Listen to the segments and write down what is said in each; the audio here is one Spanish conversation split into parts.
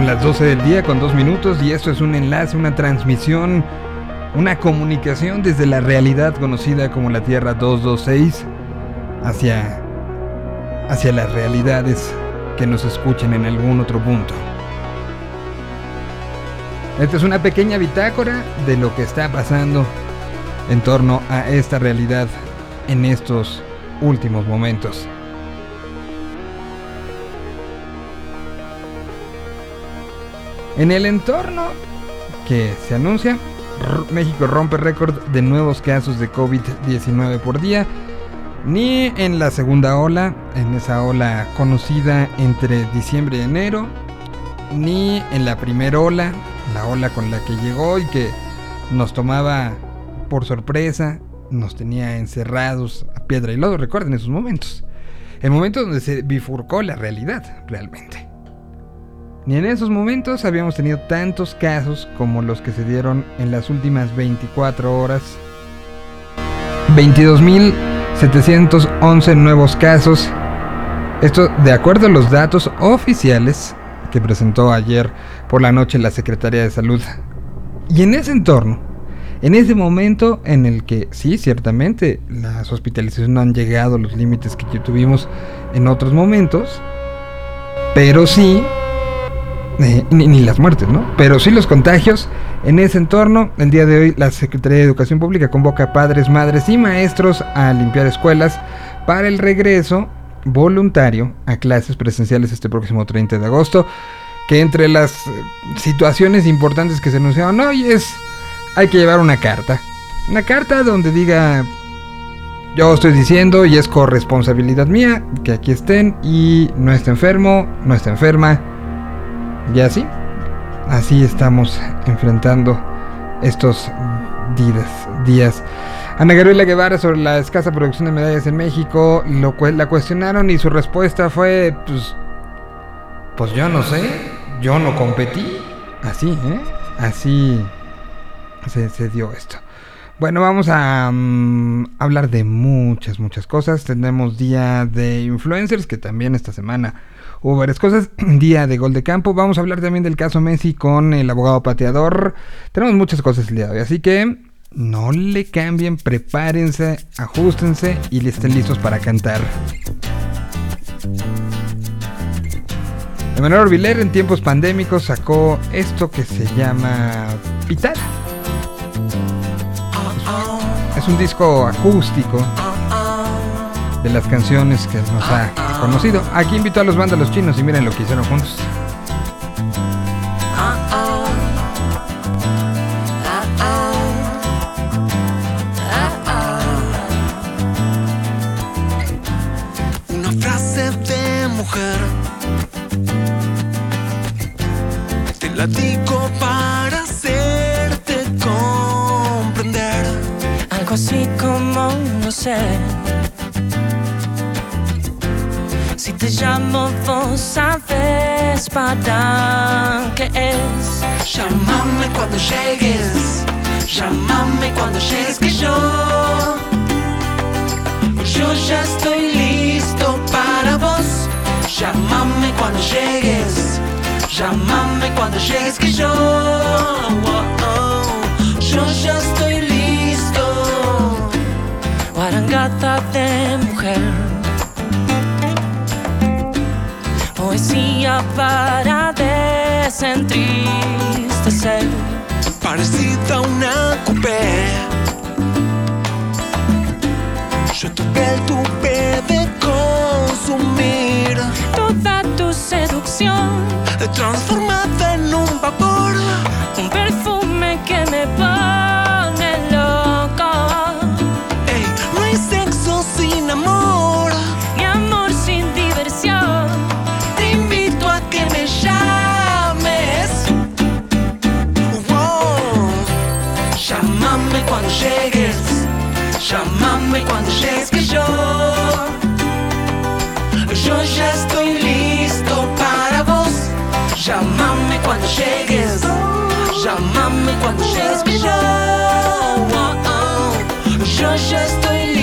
Son las 12 del día con dos minutos y esto es un enlace, una transmisión, una comunicación desde la realidad conocida como la Tierra 226 hacia, hacia las realidades que nos escuchen en algún otro punto. Esta es una pequeña bitácora de lo que está pasando en torno a esta realidad en estos últimos momentos. En el entorno que se anuncia, México rompe récord de nuevos casos de COVID-19 por día. Ni en la segunda ola, en esa ola conocida entre diciembre y enero, ni en la primera ola, la ola con la que llegó y que nos tomaba por sorpresa, nos tenía encerrados a piedra y lodo, recuerden esos momentos. El momento donde se bifurcó la realidad, realmente. Ni en esos momentos habíamos tenido tantos casos como los que se dieron en las últimas 24 horas. 22.711 nuevos casos. Esto de acuerdo a los datos oficiales que presentó ayer por la noche la Secretaría de Salud. Y en ese entorno, en ese momento en el que sí, ciertamente, las hospitalizaciones no han llegado a los límites que tuvimos en otros momentos, pero sí eh, ni, las muertes, ¿no? Pero sí los contagios. En ese entorno, el día de hoy, la Secretaría de Educación Pública convoca a padres, madres y maestros a limpiar escuelas para el regreso voluntario a clases presenciales este próximo 30 de agosto. Que entre las eh, situaciones importantes que se anunciaron hoy es, hay que llevar una carta. Una carta donde diga, yo estoy diciendo y es corresponsabilidad mía que aquí estén y no está enfermo, no está enferma y así, así estamos enfrentando estos días. Ana Gabriela Guevara sobre la escasa producción de medallas en México, lo, la cuestionaron y su respuesta fue, pues, pues yo no sé, yo no competí. Así, ¿eh? Así se, dio esto. Bueno, vamos a mm, hablar de muchas, muchas cosas. Tenemos día de influencers que también esta semana hubo varias cosas. Día de gol de campo. Vamos a hablar también del caso Messi con el abogado pateador. Tenemos muchas cosas el día de hoy. Así que no le cambien, prepárense, ajustense y estén listos para cantar. Emanuel Orbiler en tiempos pandémicos sacó esto que se llama Pitada. Es un disco acústico de las canciones que nos ha conocido. Aquí invito a los vándalos chinos y miren lo que hicieron juntos. Una frase de mujer. Te la digo para hacerte comprender. Algo así como no sé Si te llamo, vos sabes para qué es. Llámame cuando llegues, llámame cuando llegues que yo, yo ya estoy listo para vos. Llámame cuando llegues, llámame cuando llegues que yo, poesía para desentristecer. Parecida a una coupé. Yo toqué el tupe de consumir. Toda tu seducción. Transformada Llámame cuando llegues que yo. Yo ya estoy listo para vos. Llámame cuando llegues. Llámame cuando llegues que yo. Yo ya estoy listo.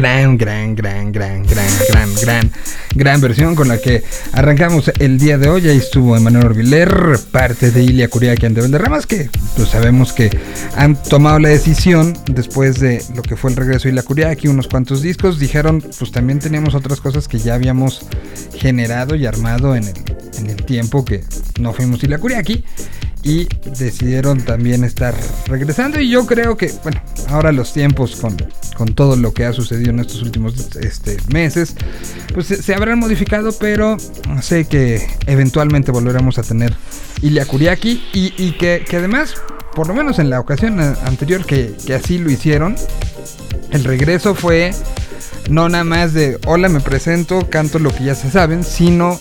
Gran, gran, gran, gran, gran, gran, gran, gran versión con la que arrancamos el día de hoy. Ahí estuvo Emanuel Orbiler, parte de Ilia Curiaki ante Valderramas, que pues sabemos que han tomado la decisión después de lo que fue el regreso de Ilia Curiaki, unos cuantos discos. Dijeron, pues también teníamos otras cosas que ya habíamos generado y armado en el, en el tiempo que no fuimos Ilia Curiaki. Y decidieron también estar regresando. Y yo creo que, bueno, ahora los tiempos con, con todo lo que ha sucedido en estos últimos este, meses, pues se, habrán modificado, pero sé que eventualmente volveremos a tener Ilia Kuriaki y, que, que además, por lo menos en la ocasión anterior que, que así lo hicieron, el regreso fue no nada más de hola, me presento, canto lo que ya se saben, sino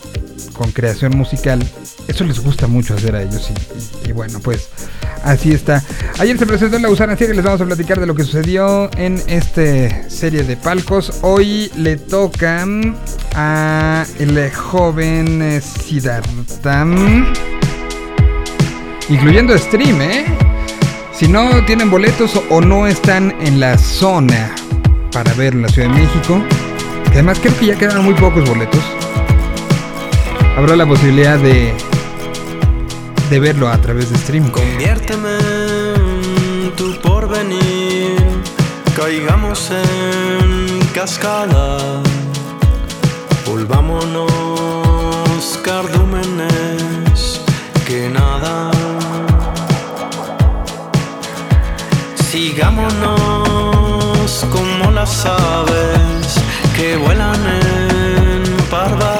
con creación musical. Eso les gusta mucho hacer a ellos y, y- y bueno, pues así está. Ayer se presentó en la Usana Serie, les vamos a platicar de lo que sucedió en esta serie de palcos. Hoy le toca mm, a el joven eh, Siddhartha, mm, incluyendo stream, ¿eh? Si no tienen boletos o- no están en la zona para ver la Ciudad de México, que además creo que ya quedan muy pocos boletos, habrá la posibilidad de, de verlo a través de stream. Conviérteme en tu porvenir, caigamos en cascada, volvámonos cardúmenes que nada. Sigámonos como las aves que vuelan en parvada.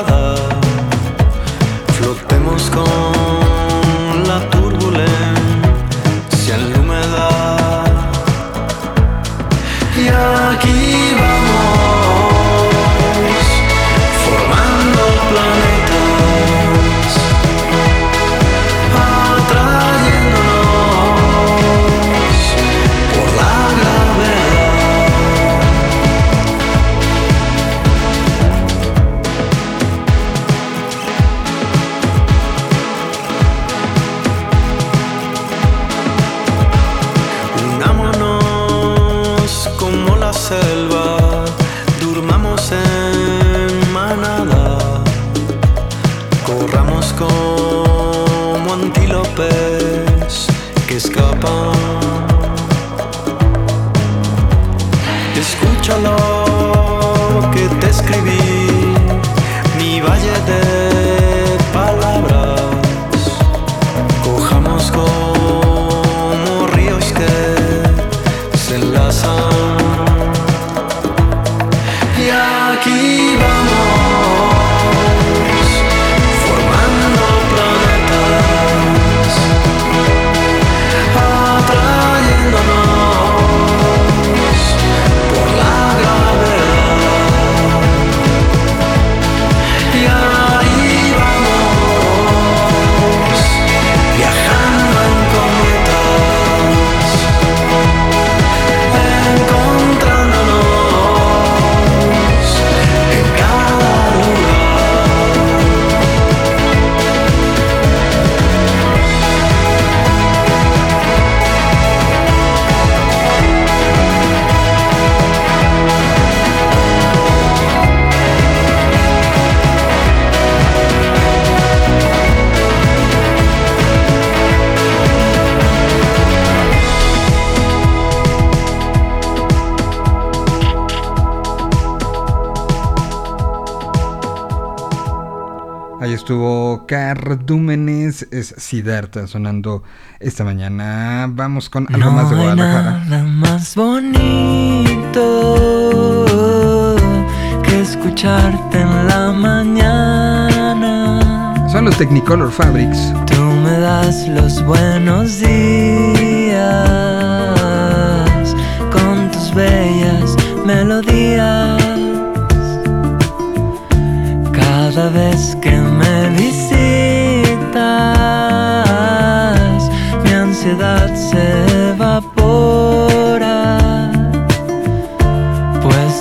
Cardúmenes es Sidarta sonando esta mañana. Vamos con algo más de Guadalajara. Nada más bonito que escucharte en la mañana. Son los Technicolor Fabrics. Tú me das los buenos días con tus bellas melodías. Cada vez que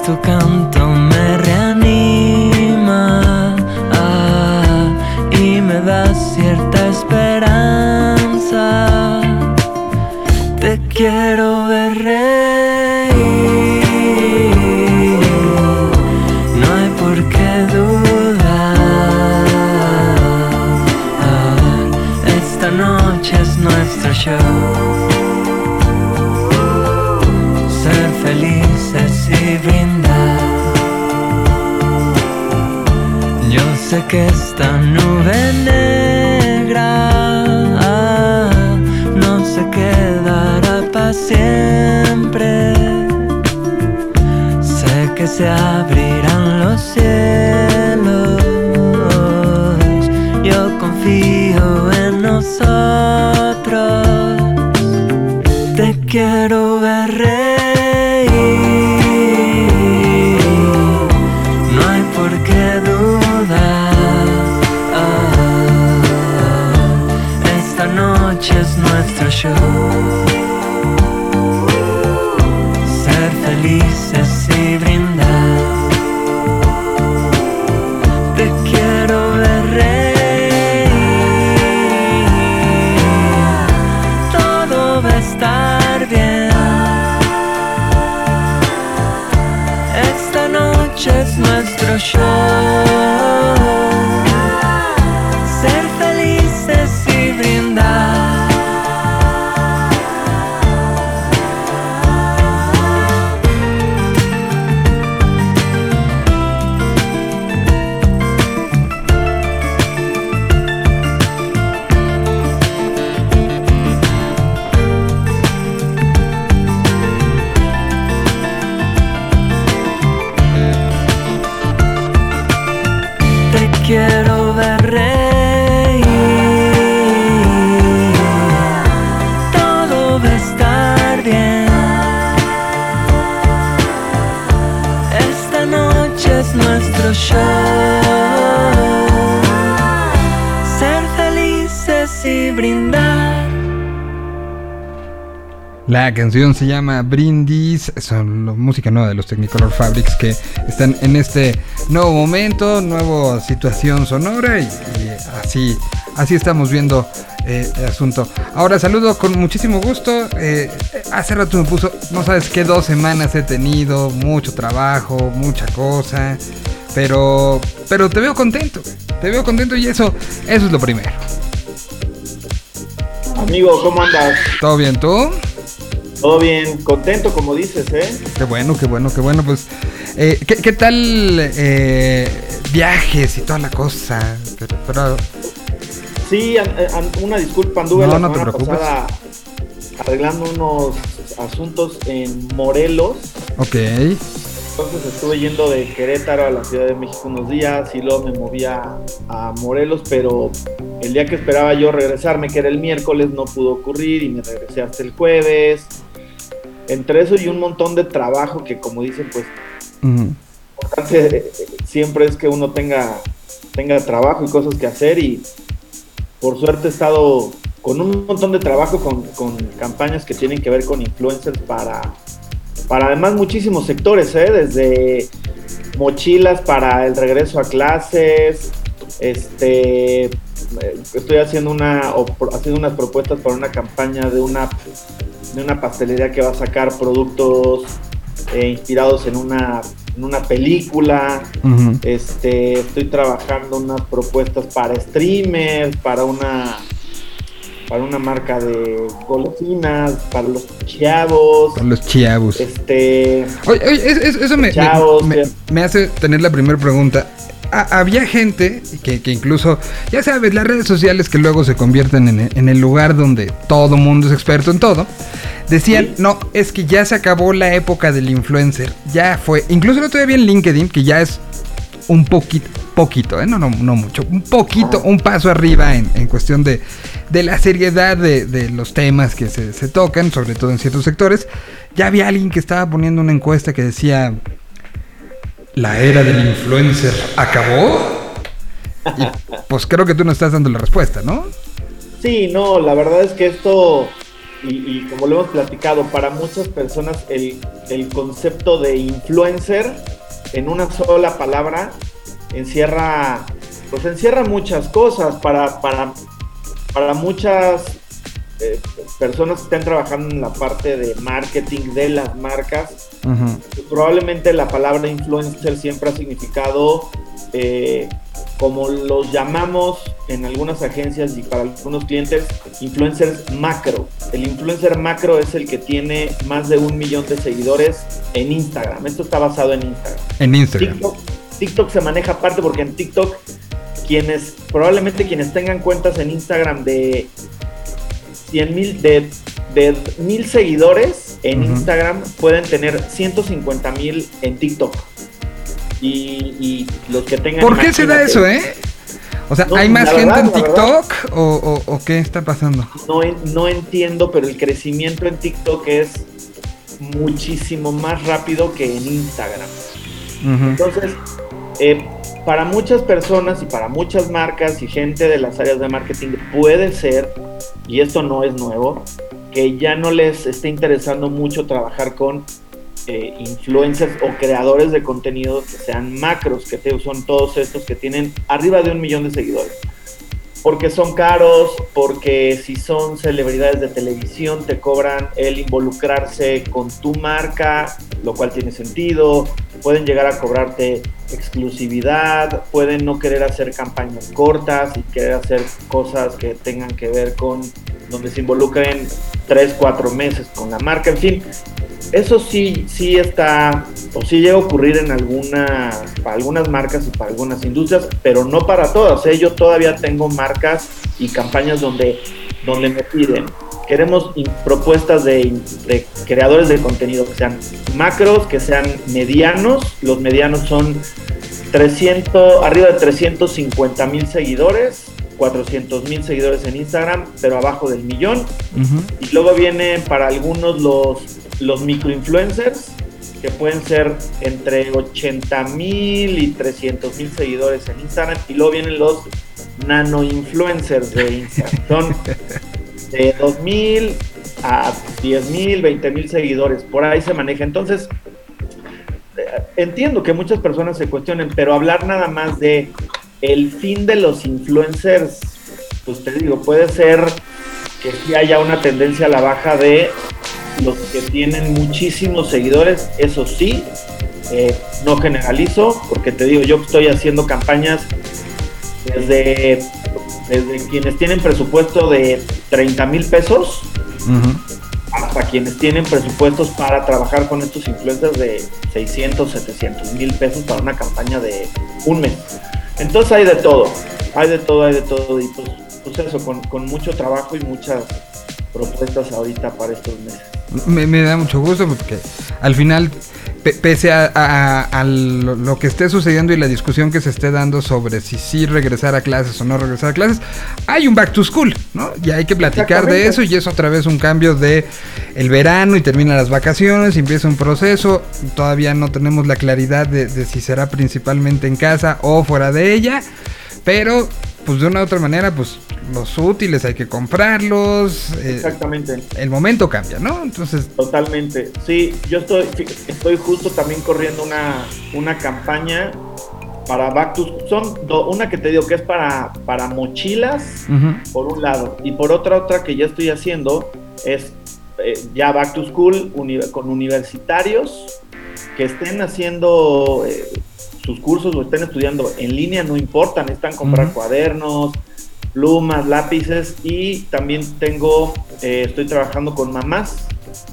tu canto me reanima ah, y me da cierta esperanza. Te quiero ver reír. No hay por qué dudar. Esta noche es nuestro show. Felices y brindar. Yo sé que esta nube negra no se quedará para siempre. Sé que se abrirán los cielos. Yo confío en nosotros. Te quiero ver show. La canción se llama Brindis, son la música nueva de los Technicolor Fabrics que están en este nuevo momento, nueva situación sonora y, y así, así estamos viendo eh, el asunto. Ahora saludo con muchísimo gusto, eh, hace rato me puso, no sabes qué dos semanas he tenido, mucho trabajo, mucha cosa, pero, pero te veo contento, te veo contento y eso, eso es lo primero. Amigo, ¿cómo andas? ¿Todo bien tú? Todo bien, contento como dices, ¿eh? Qué bueno, qué bueno, qué bueno. Pues, eh, ¿qué, qué tal eh, viajes y toda la cosa? Pero, pero- Sí, an- an- una disculpa, anduve No, la no te semana preocupes. pasada arreglando unos asuntos en Morelos. ok. Entonces estuve yendo de Querétaro a la Ciudad de México unos días y luego me moví a, a Morelos, pero el día que esperaba yo regresarme, que era el miércoles, no pudo ocurrir y me regresé hasta el jueves. Entre eso y un montón de trabajo que como dicen, pues importante eh, siempre es que uno tenga, tenga trabajo y cosas que hacer y por suerte he estado con un montón de trabajo con, con campañas que tienen que ver con influencers para, para además muchísimos sectores, ¿eh? desde mochilas para el regreso a clases, este eh, estoy haciendo una o haciendo unas propuestas para una campaña de una de una pastelería que va a sacar productos eh, inspirados en una en una película este estoy trabajando unas propuestas para streamers para una para una marca de golosinas para los chavos Para los chiavos. este Oye, oye, es- es- eso me, Chavos, me- sí. me hace tener la primera pregunta. Ha- había gente que, que incluso, ya sabes, las redes sociales que luego se convierten en, el- en el lugar donde todo mundo es experto en todo, decían, Sí. no, es que ya se acabó la época del influencer, ya fue, incluso lo todavía en LinkedIn, que ya es un poquito, poquito, ¿eh? no, no, no mucho, un poquito, un paso arriba en, en cuestión de, de la seriedad de, de los temas que se, se tocan, sobre todo en ciertos sectores, ya había alguien que estaba poniendo una encuesta que decía, ¿la era del influencer acabó? Pues creo que tú no estás dando la respuesta, ¿no? Sí, no, la verdad es que esto, y, y como lo hemos platicado, para muchas personas el, el concepto de influencer en una sola palabra encierra, pues encierra muchas cosas para, para, para muchas eh, personas que están trabajando en la parte de marketing de las marcas. Probablemente la palabra influencer siempre ha significado eh, como los llamamos en algunas agencias y para algunos clientes, influencers macro. El influencer macro es el que tiene más de un millón de seguidores en Instagram. Esto está basado en Instagram. En Instagram. TikTok, TikTok se maneja aparte porque en TikTok quienes probablemente quienes tengan cuentas en Instagram de 100 mil de, de mil seguidores en. Instagram pueden tener 150 mil en TikTok y, y los que tengan ¿Por qué se da eso, eh? O sea, No, ¿hay más gente verdad, en. TikTok o, o- o qué está pasando? no, no entiendo pero el crecimiento en TikTok es muchísimo más rápido que en Instagram. Entonces, eh, para muchas personas y para muchas marcas y gente de las áreas de marketing puede ser, y esto no es nuevo, que ya no les esté interesando mucho trabajar con eh, influencers o creadores de contenido que sean macros, que te- son todos estos que tienen arriba de un millón de seguidores. Porque son caros, porque si son celebridades de televisión te cobran el involucrarse con tu marca, lo cual tiene sentido. Pueden llegar a cobrarte exclusividad, pueden no querer hacer campañas cortas y querer hacer cosas que tengan que ver con donde se involucren 3, 4 meses con la marca, en fin. Eso sí, sí está, o sí llega a ocurrir en algunas, para algunas marcas y para algunas industrias, pero no para todas. ¿eh? Yo todavía tengo marcas y campañas donde, donde me piden, queremos propuestas de, de creadores de contenido que sean macros, que sean medianos. Los medianos son 300, arriba de 350 mil seguidores, 400 mil seguidores en Instagram, pero abajo del millón. Y luego vienen para algunos los, los microinfluencers, que pueden ser entre 80 mil y 300 mil seguidores en Instagram. Y luego vienen los nano-influencers de Instagram. Son de 2 mil a 10 mil, 20 mil seguidores. Por ahí se maneja. Entonces, eh, entiendo que muchas personas se cuestionen, pero hablar nada más de el fin de los influencers, pues te digo, puede ser que sí haya una tendencia a la baja de los que tienen muchísimos seguidores, eso sí, eh, no generalizo, porque te digo, yo estoy haciendo campañas desde, desde quienes tienen presupuesto de 30 mil pesos hasta quienes tienen presupuestos para trabajar con estos influencers de 600, 700 mil pesos para una campaña de un mes. Entonces hay de todo, hay de todo, hay de todo. Y pues, pues eso, con, con mucho trabajo y muchas propuestas ahorita para estos meses. Me, me da mucho gusto porque al final, pese a, a- a lo, que esté sucediendo y la discusión que se esté dando sobre si sí regresar a clases o no regresar a clases, hay un back to school, ¿no? Y hay que platicar de eso y es otra vez un cambio de el verano y termina las vacaciones y empieza un proceso. Todavía no tenemos la claridad de, de si será principalmente en casa o fuera de ella, pero pues de una u otra manera, pues los útiles hay que comprarlos. eh, Exactamente. el momento cambia, ¿no? Entonces, Totalmente. Sí, yo estoy, estoy justo también corriendo una, una campaña para Back to School. Son do- una que te digo que es para, para mochilas, por un lado. Y por otra, otra que ya estoy haciendo es eh, ya Back to School uni- con universitarios que estén haciendo eh, sus cursos o estén estudiando en línea, no importa, necesitan comprar cuadernos, plumas, lápices y también tengo, eh, estoy trabajando con mamás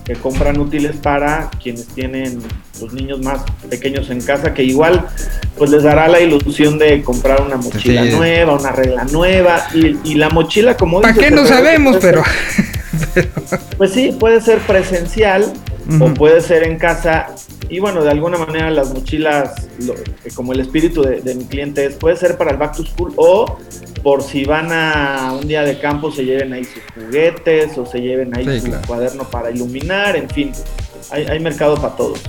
que compran útiles para quienes tienen los niños más pequeños en casa, que igual pues les dará la ilusión de comprar una mochila Sí. nueva, una regla nueva y, y la mochila como ¿para qué no sabemos? Pero ser- pues sí, puede ser presencial o puede ser en casa. Y bueno, de alguna manera las mochilas, lo- eh, como el espíritu de, de mi cliente es, puede ser para el back to school o por si van a un día de campo se lleven ahí sus juguetes o se lleven ahí Sí, su claro. cuaderno para iluminar, en fin, hay, hay mercado para todos.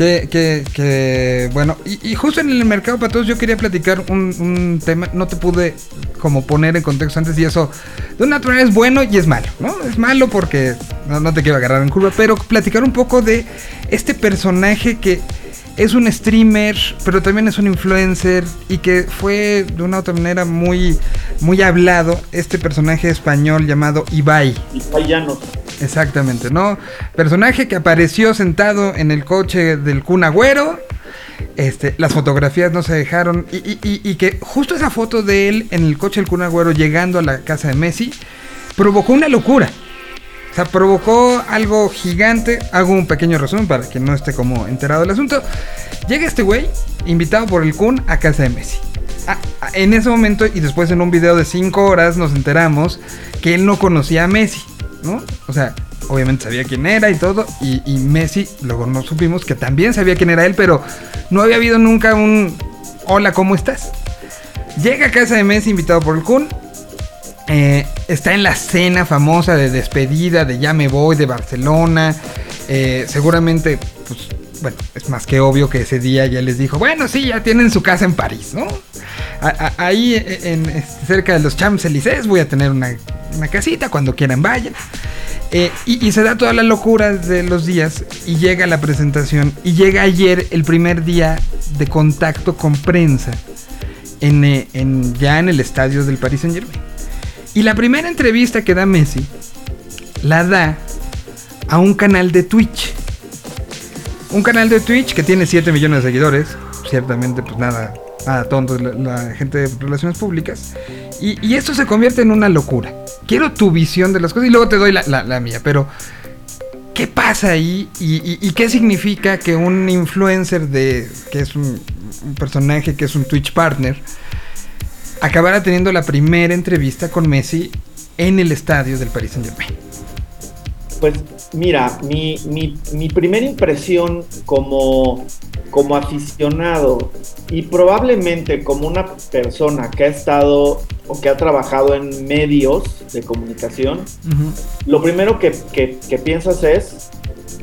Que, que, que, bueno, y, justo en el mercado para todos yo quería platicar un, tema, no te pude como poner en contexto antes y eso de una manera es bueno y es malo, ¿no? Es malo porque no te quiero agarrar en curva, pero platicar un poco de este personaje que es un streamer, pero también es un influencer y que fue de una otra manera muy, muy hablado, este personaje español llamado Ibai. Ya no. Exactamente, ¿no? Personaje que apareció sentado en el coche del Kun Agüero. Este, las fotografías no se dejaron. Y, y- y- y que justo esa foto de él en el coche del Kun Agüero llegando a la casa de Messi provocó una locura. Provocó algo gigante. Hago un pequeño resumen para que no esté como enterado del asunto. Llega este güey, invitado por el Kun a casa de Messi. Ah, ah, en ese momento y después en un video de 5 horas nos enteramos que él no conocía a Messi, ¿no? O sea, obviamente sabía quién era y todo. Y, y Messi, luego nos supimos que también sabía quién era él, pero no había habido nunca un hola, ¿cómo estás? Llega a casa de Messi invitado por el Kun. Eh, está en la cena famosa de despedida de Ya me voy de Barcelona. Eh, seguramente, pues, bueno, es más que obvio que ese día ya les dijo, bueno, sí, ya tienen su casa en París, ¿no? Ahí eh, en, este, cerca de los Champs-Élysées voy a tener una, casita, cuando quieran vayan. Eh, y, se da toda la locura de los días y llega la presentación y llega ayer el primer día de contacto con prensa en, en- ya en el estadio del Paris Saint Germain. Y la primera entrevista que da Messi la da a un canal de Twitch. Un canal de Twitch que tiene 7 millones de seguidores. Ciertamente, pues nada, nada tonto la, gente de relaciones públicas. Y, esto se convierte en una locura. Quiero tu visión de las cosas y luego te doy la, la- mía. Pero, ¿qué pasa ahí? ¿Y, qué significa que un influencer de. que es un personaje que es un Twitch partner acabara teniendo la primera entrevista con Messi en el estadio del Paris Saint Germain. Pues mira, mi, mi, mi primera impresión como, como aficionado y probablemente como una persona que ha estado o que ha trabajado en medios de comunicación, lo primero que, que- que piensas es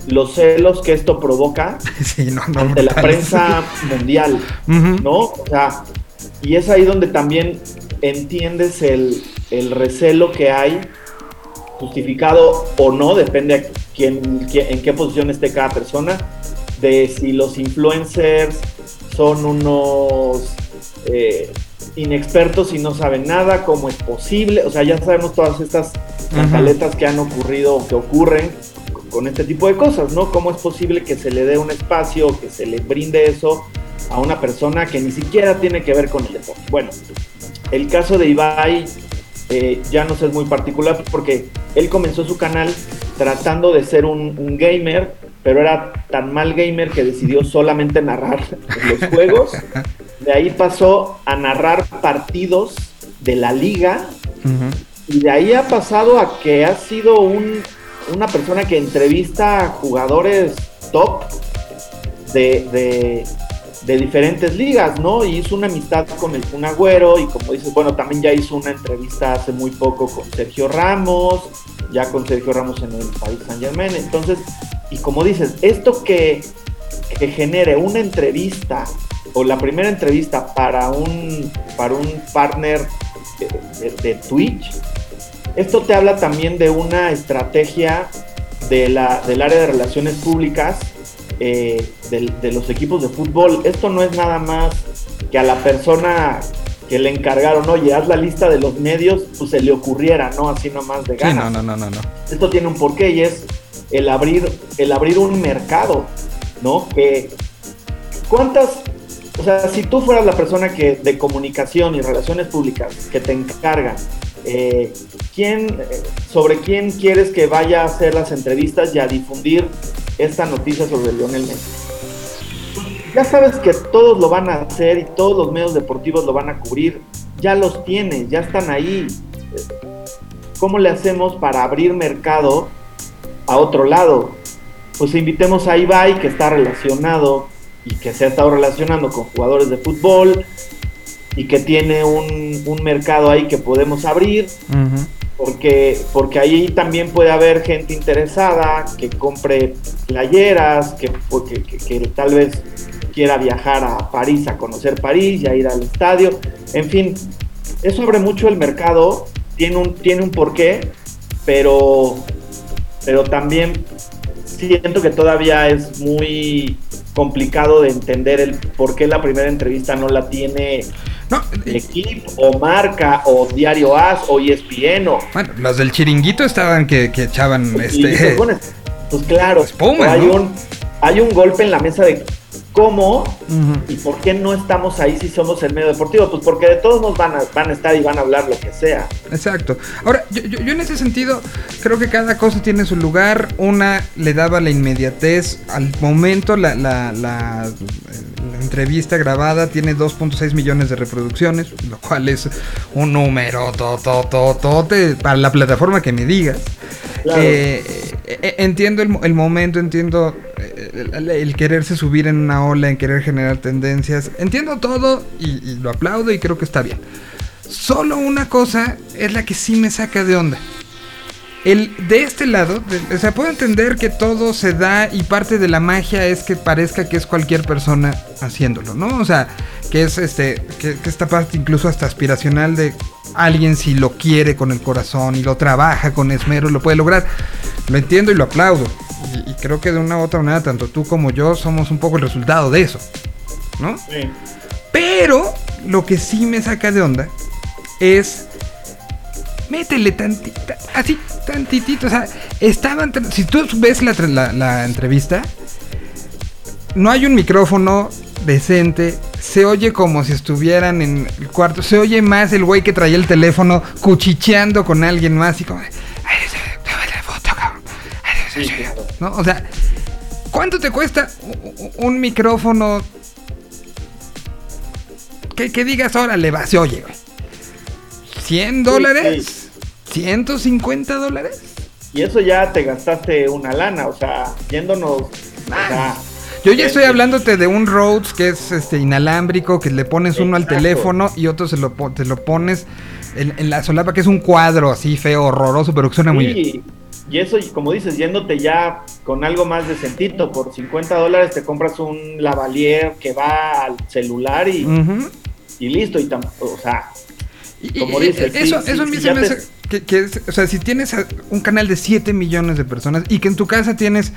los celos que esto provoca Sí, no, no, ante la prensa mundial. ¿no? O sea, y es ahí donde también entiendes el, el recelo que hay, justificado o no, depende a quién, quién- en qué posición esté cada persona, de si los influencers son unos eh, inexpertos y no saben nada, cómo es posible, o sea, ya sabemos todas estas cantaletas que han ocurrido o que ocurren con este tipo de cosas, ¿no? ¿Cómo es posible que se le dé un espacio, que se le brinde eso a una persona que ni siquiera tiene que ver con el deporte? Bueno, el caso de Ibai eh, ya no es muy particular porque él comenzó su canal tratando de ser un, un gamer, pero era tan mal gamer que decidió solamente narrar los juegos. De ahí pasó a narrar partidos de la liga y de ahí ha pasado a que ha sido un- una persona que entrevista jugadores top de, de- diferentes ligas, ¿no? Y hizo una amistad con el Kun Agüero y como dices, bueno, también ya hizo una entrevista hace muy poco con Sergio Ramos, ya con Sergio Ramos en el Paris Saint Germain. Entonces, y como dices, esto que, que genere una entrevista o la primera entrevista para un, para un partner de Twitch, esto te habla también de una estrategia de la, del área de relaciones públicas eh, de, los equipos de fútbol. Esto no es nada más que a la persona que le encargaron, oye, haz la lista de los medios, pues se le ocurriera, ¿no? Así nomás de Sí, ganas. no, no, no, no, no. Esto tiene un porqué y es el abrir, el abrir un mercado, ¿no? Que cuántas, o sea, si tú fueras la persona que de comunicación y relaciones públicas que te encarga, eh, ¿quién, eh, sobre quién quieres que vaya a hacer las entrevistas y a difundir esta noticia sobre Lionel Messi? Ya sabes que todos lo van a hacer y todos los medios deportivos lo van a cubrir. Ya los tienes, ya están ahí. ¿Cómo le hacemos para abrir mercado a otro lado? Pues invitemos a Ibai, que está relacionado y que se ha estado relacionando con jugadores de fútbol. Y que tiene un, un mercado ahí que podemos abrir, porque, porque ahí también puede haber gente interesada que compre playeras, que, porque- que, que tal vez quiera viajar a París a conocer París y a ir al estadio. En fin, eso abre mucho el mercado, tiene un, tiene un porqué, pero, pero también siento que todavía es muy complicado de entender el por qué la primera entrevista no la tiene No, equipo o Marca o Diario As o E ESPN o bueno, los del chiringuito estaban que, que echaban este. te pones, pues claro, Espuma, hay ¿no? un hay un golpe en la mesa de cómo y por qué no estamos ahí si somos el medio deportivo, pues porque de todos nos van a, van a estar y van a hablar lo que sea. Exacto. Ahora, yo, yo- yo en ese sentido creo que cada cosa tiene su lugar. Una le daba la inmediatez al momento. La, la- la- la entrevista grabada tiene 2.6 millones de reproducciones, lo cual es un número totototote para la plataforma que me digas. Claro. Eh, eh, entiendo el, el momento, entiendo eh, el, el quererse subir en una ola, en querer generar tendencias. Entiendo todo y- y lo aplaudo y creo que está bien. Solo una cosa es la que sí me saca de onda. El de este lado, de- o sea, puedo entender que todo se da y parte de la magia es que parezca que es cualquier persona haciéndolo, ¿no? O sea, que es este, que, que esta parte incluso hasta aspiracional de alguien si lo quiere con el corazón y lo trabaja con esmero, lo puede lograr. Lo entiendo y lo aplaudo. Y, y creo que de una u otra manera, tanto tú como yo somos un poco el resultado de eso, ¿no? Sí. Pero lo que sí me saca de onda es. Métele tantita, así, tantitito. O sea, estaban. Si tú ves la, la- la entrevista, no hay un micrófono decente. Se oye como si estuvieran en el cuarto. Se oye más el güey que traía el teléfono cuchicheando con alguien más. Y como. de, "Ay, ese- tómale la foto, cabrón. Ay, ese- Sí, claro. ¿No? O sea, ¿cuánto te cuesta un micrófono que, que digas, órale, va, se oye, güey. ¿100 dólares? ¿150 dólares? Y eso ya te gastaste una lana, o sea, yéndonos. o sea, Yo ya estoy hablándote de un Rhodes que es este inalámbrico, que le pones uno al teléfono y otro se lo, te lo pones en, en la solapa, que es un cuadro así feo, horroroso, pero que suena muy bien. y eso, como dices, yéndote ya con algo más decentito, por 50 dólares te compras un lavalier que va al celular y, Ujú. y listo, y o sea, Como sí, eso, sí, eso a mí se me hace que, que es- o sea, si tienes un canal de 7 millones de personas y que en tu casa tienes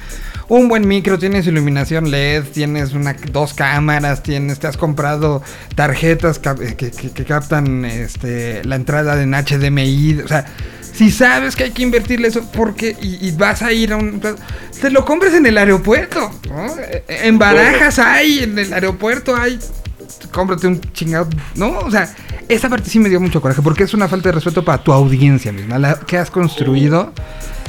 un buen micro, tienes iluminación LED, tienes una, dos cámaras, tienes, te has comprado tarjetas eh, que, que- que captan este, la entrada en HDMI, o sea, si sabes que hay que invertirle eso, porque y, y vas a ir a un... Te lo compres en el aeropuerto, ¿no? Eh, En Barajas hay, en el aeropuerto hay cómprate un chingado. No, o sea, esa parte sí me dio mucho coraje porque es una falta de respeto para tu audiencia misma, la que has construido.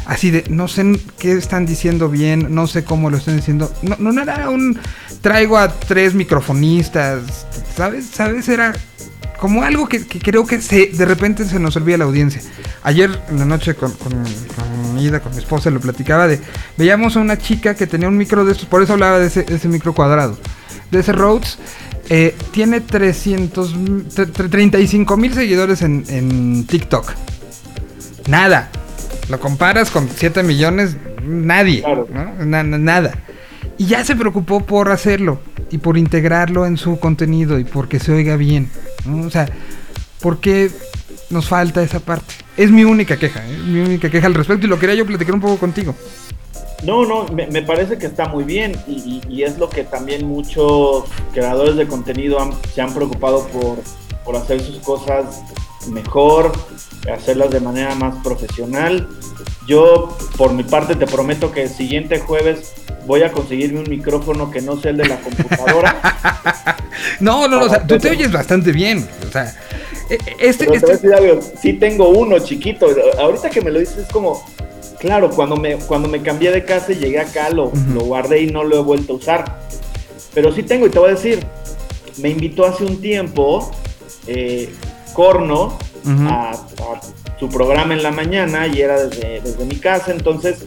Así de, no sé qué están diciendo bien, no sé cómo lo están diciendo. No, no era un. Traigo a tres microfonistas, ¿sabes? ¿Sabes? Era como algo que, que creo que se, de repente se nos olvida la audiencia. Ayer en la noche con, con, con Ida, con mi esposa, lo platicaba de. Veíamos a una chica que tenía un micro de estos, por eso hablaba de ese, de ese micro cuadrado. De ese Rhodes. Eh, tiene 300, m- tre- tre- 35 mil seguidores en, en TikTok. Nada. Lo comparas con 7 millones, nadie. Claro. ¿no? Na- na- nada. Y ya se preocupó por hacerlo y por integrarlo en su contenido y porque se oiga bien. ¿no? O sea, porque nos falta esa parte. Es mi única queja, ¿eh? mi única queja al respecto y lo quería yo platicar un poco contigo. No, no, me, me parece que está muy bien y, y- y es lo que también muchos creadores de contenido han- se han preocupado por, por hacer sus cosas mejor, hacerlas de manera más profesional. Yo, por mi parte, te prometo que el siguiente jueves voy a conseguirme un micrófono que no sea el de la computadora. No, no, no, o sea, tú te oyes bastante bien. O sea, e- e- este, Pero te voy a este, decir algo, sí tengo uno chiquito. Ahorita que me lo dices es como, claro, cuando me, cuando me cambié de casa y llegué acá, lo, guardé y no lo he vuelto a usar. Pero sí tengo, y te voy a decir, me invitó hace un tiempo eh, Corno a, a su programa en la mañana y era desde, desde mi casa, entonces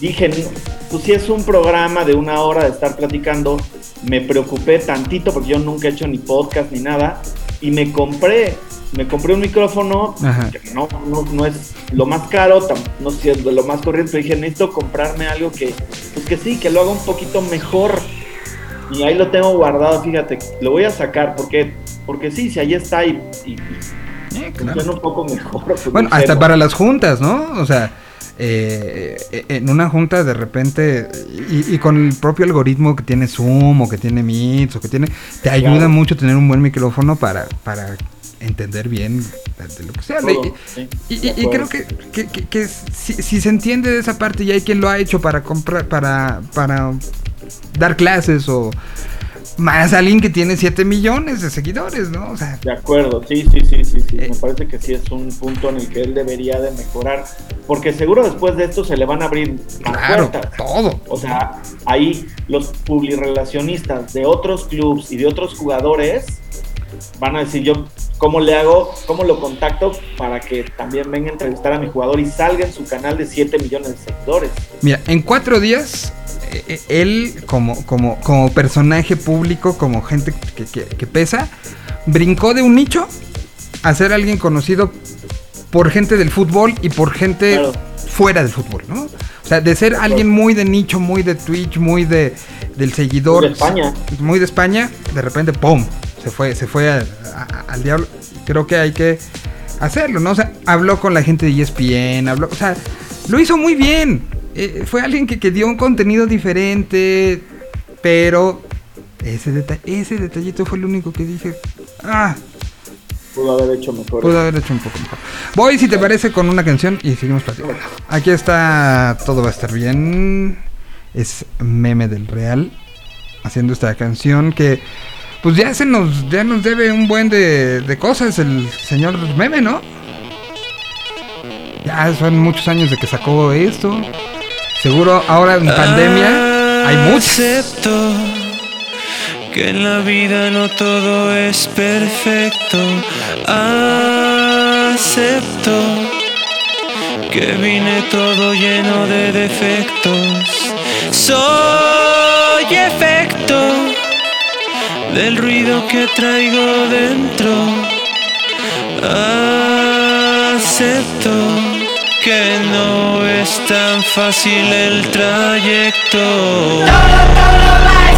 dije, pues si es un programa de una hora de estar platicando, me preocupé tantito porque yo nunca he hecho ni podcast ni nada y me compré, me compré un micrófono que no, no, no es lo más caro, no sé si es lo más corriente, pero dije, necesito comprarme algo que, pues que sí, que lo haga un poquito mejor. Y ahí lo tengo guardado, fíjate, lo voy a sacar porque, porque sí, si ahí está y, Eh, claro. funciona un poco mejor. pues, Bueno, hasta para las juntas, ¿no? O sea, eh, eh, en una junta de repente, y, y con el propio algoritmo que tiene Zoom o que tiene Meet o que tiene, te ayuda Claro. mucho tener un buen micrófono para, para entender bien de, lo que sea. Todo, Y- sí, Y, de y- y creo que, que- que- que si, si se entiende de esa parte y hay quien lo ha hecho para comprar, para, para dar clases o más alguien que tiene 7 millones de seguidores, ¿no? O sea, De acuerdo, sí, sí, sí, sí, sí. Eh. Me parece que sí es un punto en el que él debería de mejorar, porque seguro después de esto se le van a abrir más claro, puertas. todo. O sea, ahí los publirelacionistas de otros clubs y de otros jugadores van a decir yo cómo le hago, cómo lo contacto para que también venga a entrevistar a mi jugador y salga en su canal de 7 millones de seguidores. Mira, en cuatro días, eh, eh, él como, como, como personaje público, como gente que, que- que pesa, brincó de un nicho a ser alguien conocido por gente del fútbol y por gente Claro. fuera del fútbol, ¿no? O sea, de ser alguien muy de nicho, muy de Twitch, muy de del seguidor, Muy de España. muy de España, de repente, ¡pum! Se fue, se fue a- a- al diablo. Creo que hay que hacerlo, ¿no? O sea, habló con la gente de ESPN, habló, o sea, lo hizo muy bien. Eh, fue alguien que, que dio un contenido diferente, pero ese, deta- ese detallito fue el único que dije, ah, Pudo haber hecho mejor. pudo haber hecho un poco mejor. Voy, si te parece, con una canción y seguimos platicando. Aquí está Todo va a estar bien. Es meme del Real. Haciendo esta canción que. Pues ya se nos, ya nos debe un buen de, de cosas el señor meme, ¿no? Ya son muchos años de que sacó esto. Seguro ahora en pandemia hay muchos. Acepto que en la vida no todo es perfecto. Acepto que vine todo lleno de defectos. Soy efecto del ruido que traigo dentro. Acepto que no es tan fácil el trayecto. Va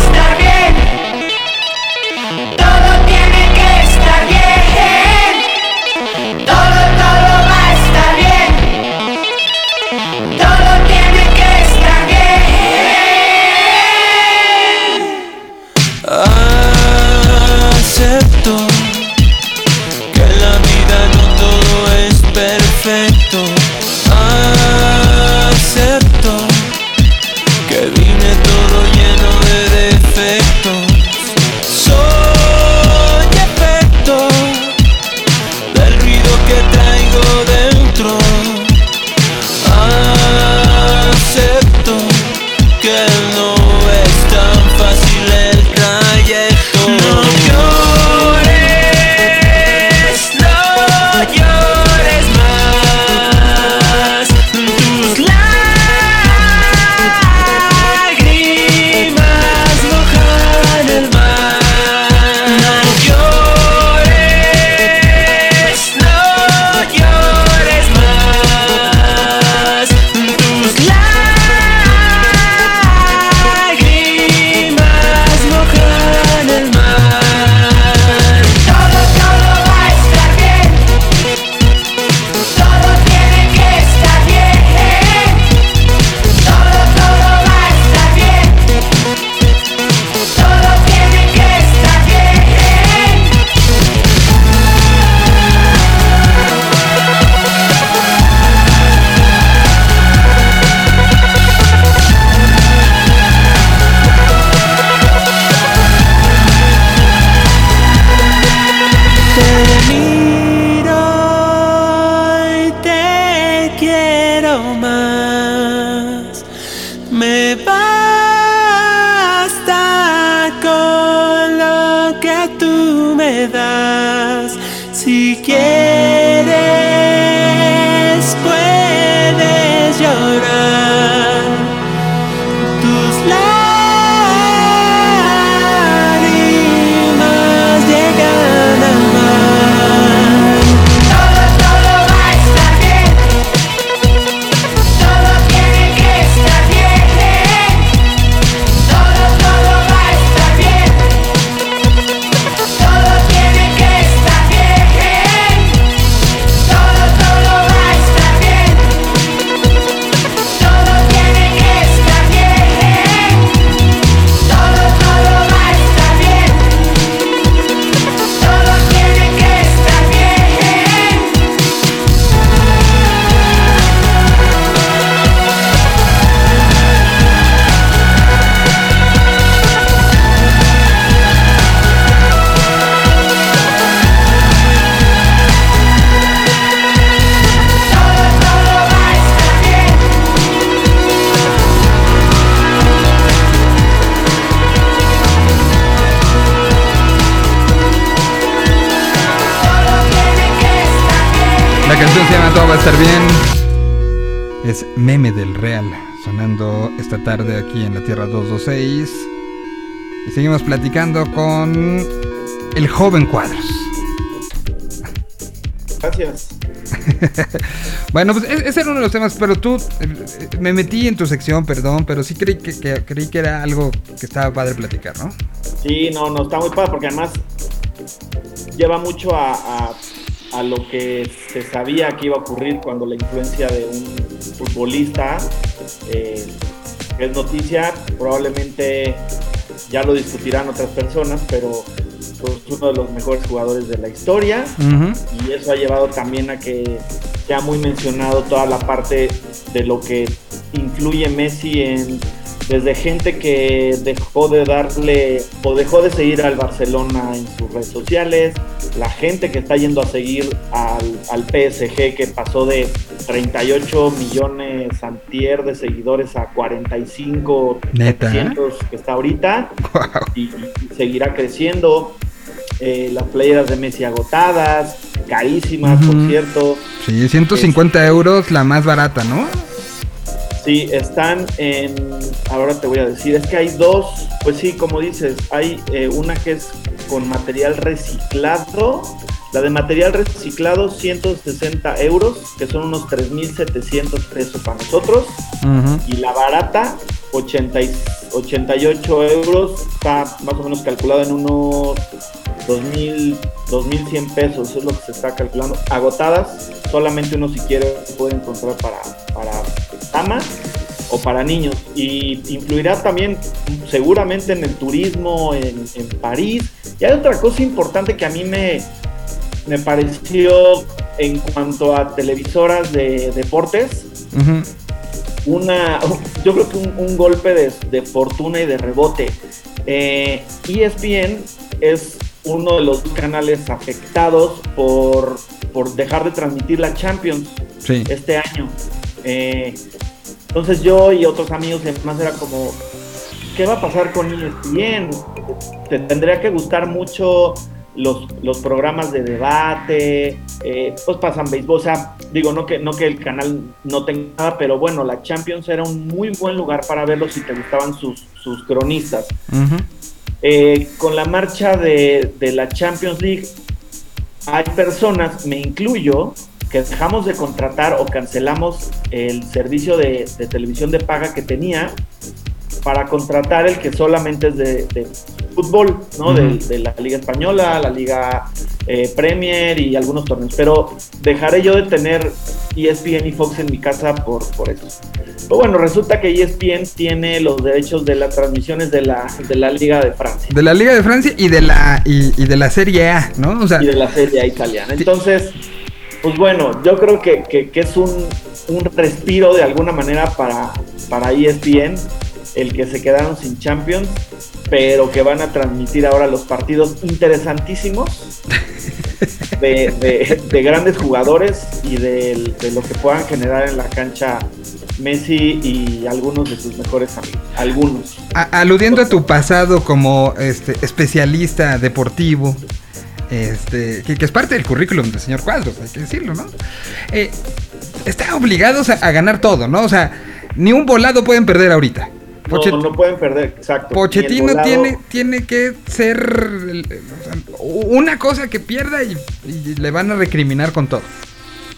platicando con el joven Cuadros. Gracias. Bueno, pues e- ese era uno de los temas, pero tú eh, eh, me metí en tu sección, perdón, pero sí creí que, que- creí que era algo que estaba padre platicar, ¿no? Sí, no, no, está muy padre porque además lleva mucho a, a- a lo que se sabía que iba a ocurrir cuando la influencia de un futbolista eh, es noticia, probablemente ya lo discutirán otras personas, pero pues, uno de los mejores jugadores de la historia. Y eso ha llevado también a que sea muy mencionado toda la parte de lo que influye Messi en desde gente que dejó de darle o dejó de seguir al Barcelona en sus redes sociales, la gente que está yendo a seguir al, al PSG que pasó de 38 millones antier de seguidores a 45 Neta, ¿eh? 700 que está ahorita y, y seguirá creciendo. Eh, las playeras de Messi agotadas, carísimas, por Ujú. cierto. Sí, 150 euros la más barata, ¿no? Sí, están en. Ahora te voy a decir, es que hay dos. Pues sí, como dices, hay eh, una que es con material reciclado. La de material reciclado, 160 euros, que son unos 3.700 pesos para nosotros. Y la barata 80 y- 88 euros está más o menos calculado en unos 2000 2100 pesos eso es lo que se está calculando. Agotadas solamente uno si quiere puede encontrar para para damas o para niños. Y influirá también seguramente en el turismo en, en París. Y hay otra cosa importante que a mí me me pareció en cuanto a televisoras de deportes. Una, yo creo que un, un golpe de, de fortuna y de rebote. Eh, ESPN es uno de los canales afectados por, por dejar de transmitir la Champions Sí. este año. Eh, entonces yo y otros amigos y demás era como, ¿qué va a pasar con ESPN? Te tendría que gustar mucho los, los programas de debate, eh, pues pasan béisbol, o sea, digo, no que, no que el canal no tenga nada, pero bueno, la Champions era un muy buen lugar para verlo si te gustaban sus, sus cronistas. Eh, con la marcha de, de la Champions League, hay personas, me incluyo, que dejamos de contratar o cancelamos el servicio de, de televisión de paga que tenía para contratar el que solamente es de, de fútbol, ¿no? De, de la Liga Española, la Liga eh, Premier y algunos torneos. Pero dejaré yo de tener ESPN y Fox en mi casa por, por eso. Pero bueno, resulta que ESPN tiene los derechos de las transmisiones de la, de la Liga de Francia De la Liga de Francia y de la y, y de la Serie A, ¿no? O sea, y de la Serie A italiana. Entonces, pues bueno, yo creo que, que- que es un, un respiro de alguna manera para, para ESPN, el que se quedaron sin Champions, pero que van a transmitir ahora los partidos interesantísimos de, de- de grandes jugadores y de, lo que puedan generar en la cancha Messi y algunos de sus mejores amigos. Algunos. a- aludiendo a tu pasado como este especialista deportivo, este, que, que es parte del currículum del señor Cuadros, hay que decirlo, ¿no? Eh, están obligados a, a ganar todo, ¿no? O sea, ni un volado pueden perder ahorita. Pochet- no pueden perder, exacto. Pochettino volado- tiene, tiene que ser o sea, una cosa que pierda y, y le van a recriminar con todo.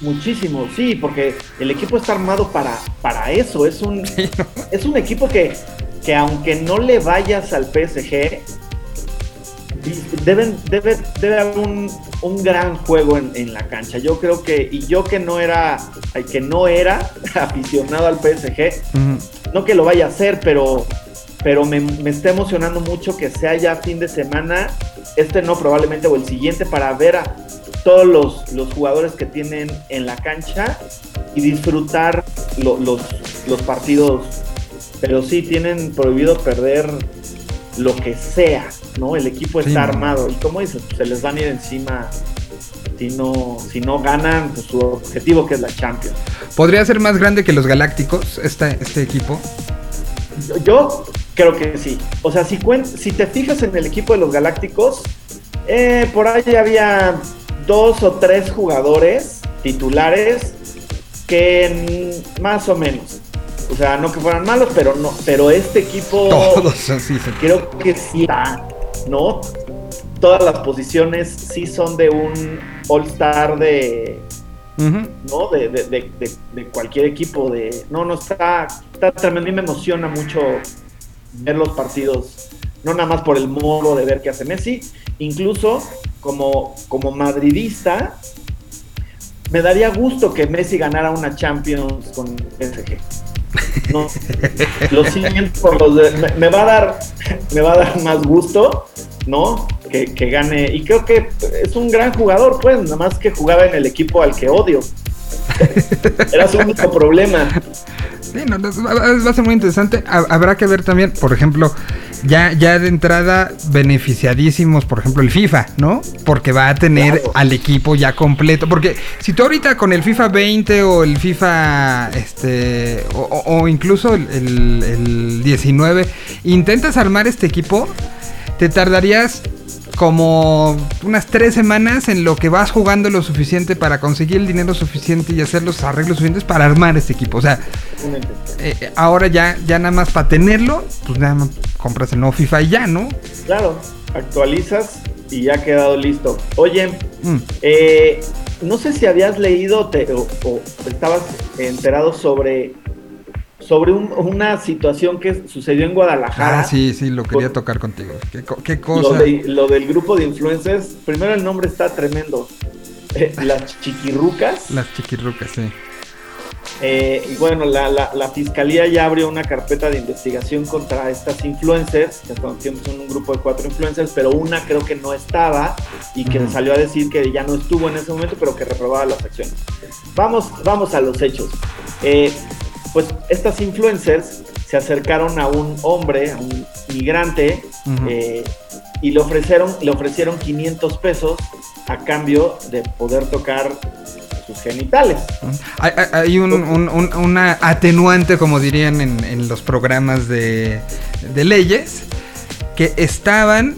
Muchísimo, sí, porque el equipo está armado para, para eso. Es un, es un equipo que, que aunque no le vayas al PSG, deben, debe, debe haber un, un gran juego en, en la cancha. Yo creo que, y yo que no era, que no era aficionado al PSG, no que lo vaya a hacer, pero, pero me, me está emocionando mucho que sea ya fin de semana, este no probablemente, o el siguiente, para ver a todos los, los jugadores que tienen en la cancha y disfrutar lo- los, los partidos. Pero sí, tienen prohibido perder lo que sea, ¿no? El equipo Sí, está armado y como dices, pues, se les van a ir encima si no, si no ganan pues, su objetivo que es la Champions. ¿Podría ser más grande que los Galácticos este equipo? Yo, yo creo que sí. O sea, si, cuen- si te fijas en el equipo de los Galácticos, eh, por ahí había dos o tres jugadores titulares que más o menos. O sea, no que fueran malos, pero no, pero este equipo Todos así se creo que sí ¿no? Todas las posiciones sí son de un All-Star de. ¿no? De, de- de- de- de cualquier equipo. De, no, no, está, está tremendo. A mí me emociona mucho ver los partidos, no nada más por el modo de ver qué hace Messi, incluso como, como madridista, me daría gusto que Messi ganara una Champions con PSG. No, lo siento por los de- me, va a dar me va a dar más gusto, ¿no? Que, que gane. Y creo que es un gran jugador, pues, nada más que jugaba en el equipo al que odio. Era su único problema. Sí, no, va, a ser muy interesante. Ha- Habrá que ver también, por ejemplo, ya, ya de entrada beneficiadísimos, por ejemplo, el FIFA, ¿no? Porque va a tener Claro. al equipo ya completo. Porque si tú ahorita con el FIFA 20 o el FIFA, este, o, incluso el, el- el 19, intentas armar este equipo, te tardarías como unas tres semanas en lo que vas jugando lo suficiente para conseguir el dinero suficiente y hacer los arreglos suficientes para armar este equipo. O sea, eh, ahora ya, ya nada más para tenerlo, pues nada más compras el nuevo FIFA y ya, ¿no? Claro, actualizas y ya ha quedado listo. Oye, Mm. eh, no sé si habías leído te- o, o estabas enterado sobre, sobre un- una situación que sucedió en Guadalajara. Ah, sí, sí, lo quería Por- tocar contigo. ¿Qué, co- qué Lo, cosa? de- lo del grupo de influencers, primero el nombre está tremendo. Eh, las chiquirrucas. Las chiquirrucas, sí. Eh, y bueno, la, la- la fiscalía ya abrió una carpeta de investigación contra estas influencers, que son un grupo de cuatro influencers, pero una creo que no estaba y que salió a decir que ya no estuvo en ese momento, pero que reprobaba las acciones. Vamos, vamos a los hechos. Eh, pues estas influencers se acercaron a un hombre, a un migrante, eh, y le ofrecieron, le ofrecieron 500 pesos a cambio de poder tocar sus genitales. Hay, hay- un, un- un- una atenuante, como dirían en, en los programas de, de leyes, que estaban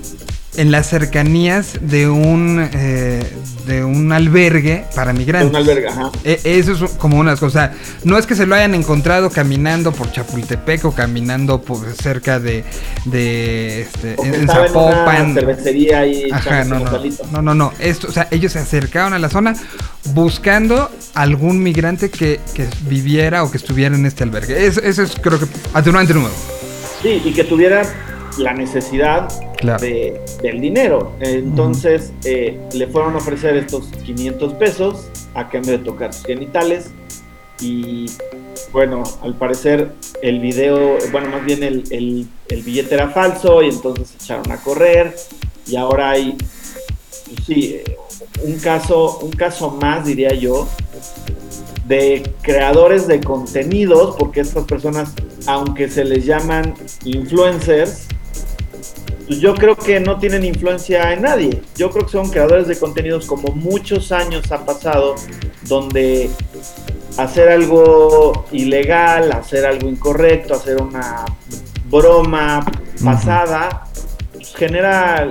en las cercanías de un, eh, de un albergue para migrantes. un albergue, ajá. E- Eso es como una cosa. No es que se lo hayan encontrado caminando por Chapultepec o caminando por cerca de, de este, O en, en estaba en Zapopan. cervecería y Ajá, no, no, no, no, no. Esto, o sea, ellos se acercaron a la zona buscando algún migrante que, que viviera o que estuviera en este albergue. Eso, eso es, creo que, atenuante número. Sí, y que tuviera la necesidad Claro. de, del dinero. Entonces eh, le fueron a ofrecer estos 500 pesos a cambio de tocar sus genitales. Y bueno, al parecer el video, bueno, más bien el, el- el billete era falso y entonces se echaron a correr. Y ahora hay, pues sí, eh, un caso, un caso más, diría yo, de creadores de contenidos, porque estas personas, aunque se les llaman influencers, pues yo creo que no tienen influencia en nadie. Yo creo que son creadores de contenidos como muchos años ha pasado, donde hacer algo ilegal, hacer algo incorrecto, hacer una broma pasada, pues genera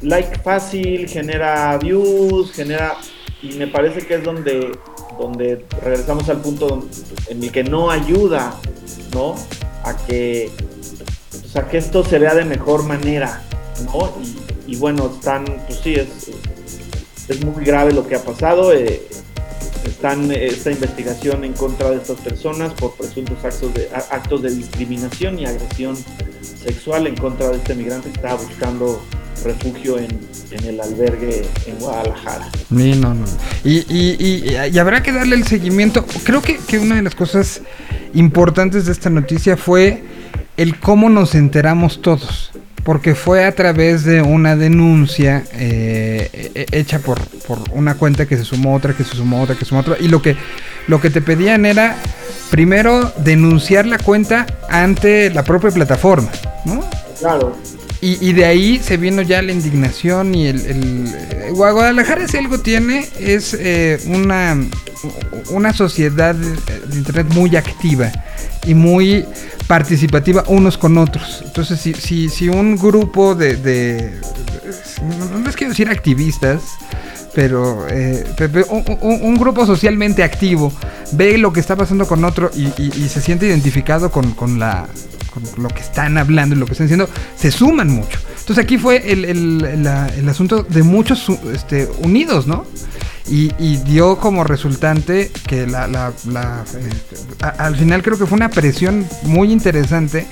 like fácil, genera views, genera... Y me parece que es donde, donde regresamos al punto en el que no ayuda, ¿no? A que, pues, a que esto se vea de mejor manera, ¿no? Y, y bueno, están, pues sí, es, es muy grave lo que ha pasado. eh, están eh, esta investigación en contra de estas personas por presuntos actos de, actos de discriminación y agresión sexual en contra de este migrante que estaba buscando refugio en, en el albergue en Guadalajara. Sí, no, no. Y, y- y- y habrá que darle el seguimiento. Creo que, que una de las cosas importantes de esta noticia fue el cómo nos enteramos todos. Porque fue a través de una denuncia eh, he- hecha por, por una cuenta que se sumó otra, que se sumó otra, que se sumó otra. Y lo que, lo que te pedían era, primero, denunciar la cuenta ante la propia plataforma. ¿no? Claro, Y, y de ahí se vino ya la indignación y el... el eh, Guadalajara si algo tiene es eh, una, una sociedad de, de internet muy activa y muy participativa unos con otros. Entonces si, si, si un grupo de... de- no les quiero decir activistas, pero eh, un, un- grupo socialmente activo ve lo que está pasando con otro y, se siente identificado con, con la con lo que están hablando y lo que están diciendo, se suman mucho. Entonces aquí fue el, el- el asunto de muchos este, unidos, ¿no? Y, y dio como resultante que la, la- la, a- al final creo que fue una presión muy interesante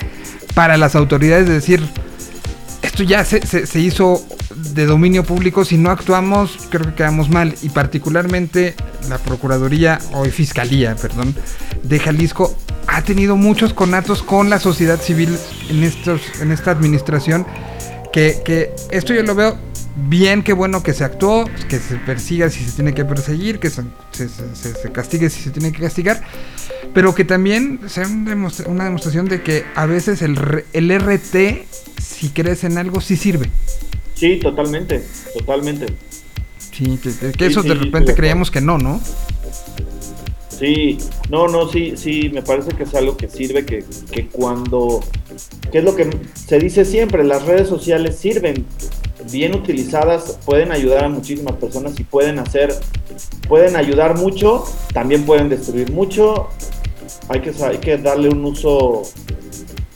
para las autoridades de decir, esto ya se, se- se hizo de dominio público, si no actuamos creo que quedamos mal. Y particularmente la Procuraduría o Fiscalía, perdón, de Jalisco ha tenido muchos conatos con la sociedad civil en, estos, en esta administración que, que esto yo lo veo bien, qué bueno que se actuó, que se persiga si se tiene que perseguir, que se, se- se- se- se castigue si se tiene que castigar, pero que también sea una demostración de que a veces el, el RT, si crees en algo, sí sirve. Sí, totalmente, totalmente. Sí, que, que- Sí, eso sí, de repente creíamos que no, ¿no? Sí, no, no, sí, sí, me parece que es algo que sirve, que, que cuando, que es lo que se dice siempre, las redes sociales sirven, bien utilizadas, pueden ayudar a muchísimas personas y pueden hacer, pueden ayudar mucho, también pueden destruir mucho, hay que, hay que darle un uso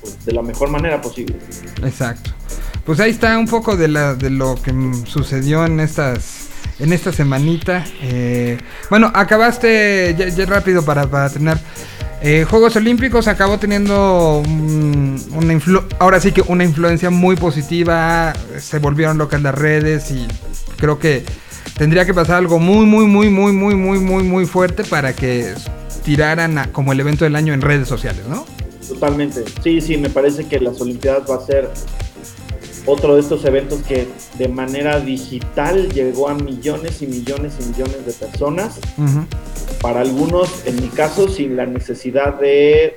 pues, de la mejor manera posible. Exacto. Pues ahí está un poco de, la, de lo que sucedió en estas en esta semanita. Eh, bueno, acabaste, ya, ya rápido para, para terminar. Eh, Juegos Olímpicos acabó teniendo una ahora sí que una influencia muy positiva. Se volvieron locas las redes y creo que tendría que pasar algo muy, muy, muy, muy, muy, muy, muy, muy fuerte para que tiraran a, como el evento del año en redes sociales, ¿no? Totalmente. Sí, sí, me parece que las Olimpiadas va a ser otro de estos eventos que de manera digital llegó a millones y millones y millones de personas. Para algunos, en mi caso, sin la necesidad de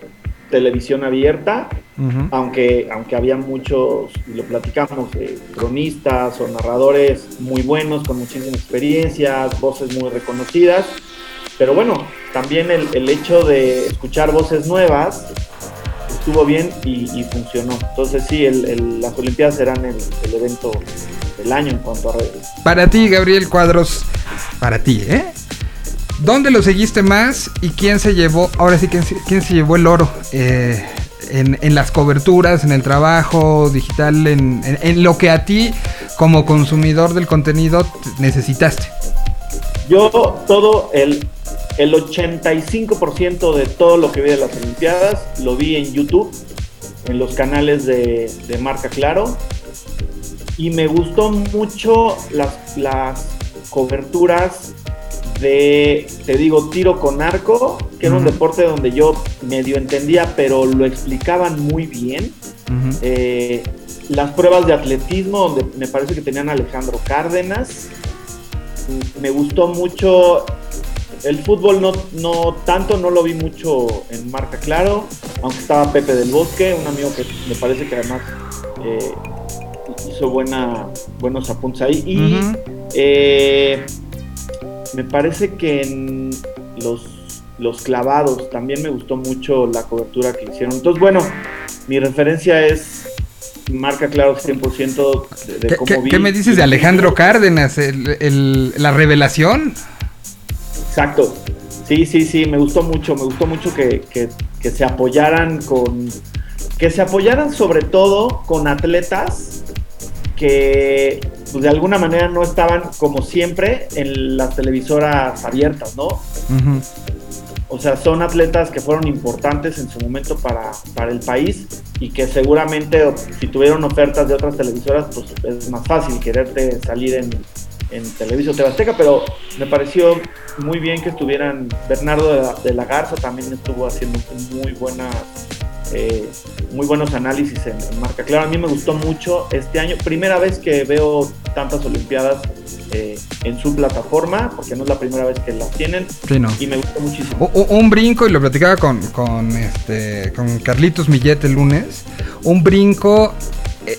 televisión abierta, aunque, aunque había muchos, y lo platicamos, eh, cronistas o narradores muy buenos, con muchísima experiencia, voces muy reconocidas. Pero bueno, también el, el hecho de escuchar voces nuevas estuvo bien y, y funcionó. Entonces sí, el- el- las Olimpiadas serán el, el evento del año en cuanto a redes. Para ti, Gabriel Cuadros, para ti, ¿eh? ¿Dónde lo seguiste más y quién se llevó, ahora sí, quién, se- quién se llevó el oro eh, en, en las coberturas, en el trabajo digital, en, en- en lo que a ti como consumidor del contenido necesitaste? Yo todo el, el 85% de todo lo que vi de las Olimpiadas lo vi en YouTube, en los canales de, de Marca Claro. Y me gustó mucho las, las coberturas de, te digo, tiro con arco, que era un deporte donde yo medio entendía, pero lo explicaban muy bien. Eh, las pruebas de atletismo, donde me parece que tenían a Alejandro Cárdenas. Me gustó mucho. El fútbol no, no tanto, no lo vi mucho en marca claro, aunque estaba Pepe del Bosque, un amigo que me parece que además eh, hizo buena, buenos apuntes ahí. Y eh, me parece que en los, los clavados también me gustó mucho la cobertura que hicieron. Entonces, bueno, mi referencia es marca claro 100% de, de ¿Qué, cómo vi. qué me dices de Alejandro Cárdenas? El- el- la revelación. Exacto. Sí, sí, sí, me gustó mucho, me gustó mucho que, que- que se apoyaran con... Que se apoyaran sobre todo con atletas que pues, de alguna manera no estaban como siempre en las televisoras abiertas, ¿no? O sea, son atletas que fueron importantes en su momento para, para el país y que seguramente si tuvieron ofertas de otras televisoras, pues es más fácil quererte salir en, en TV Azteca, pero me pareció muy bien que estuvieran, Bernardo de la, de la Garza también estuvo haciendo muy buenas, eh, muy buenos análisis en, en Marca Claro, a mí me gustó mucho este año, primera vez que veo tantas Olimpiadas eh, en su plataforma, porque no es la primera vez que las tienen, Sí, no. y me gustó muchísimo. Un brinco, y lo platicaba con, con, este, con Carlitos Millet el lunes, un brinco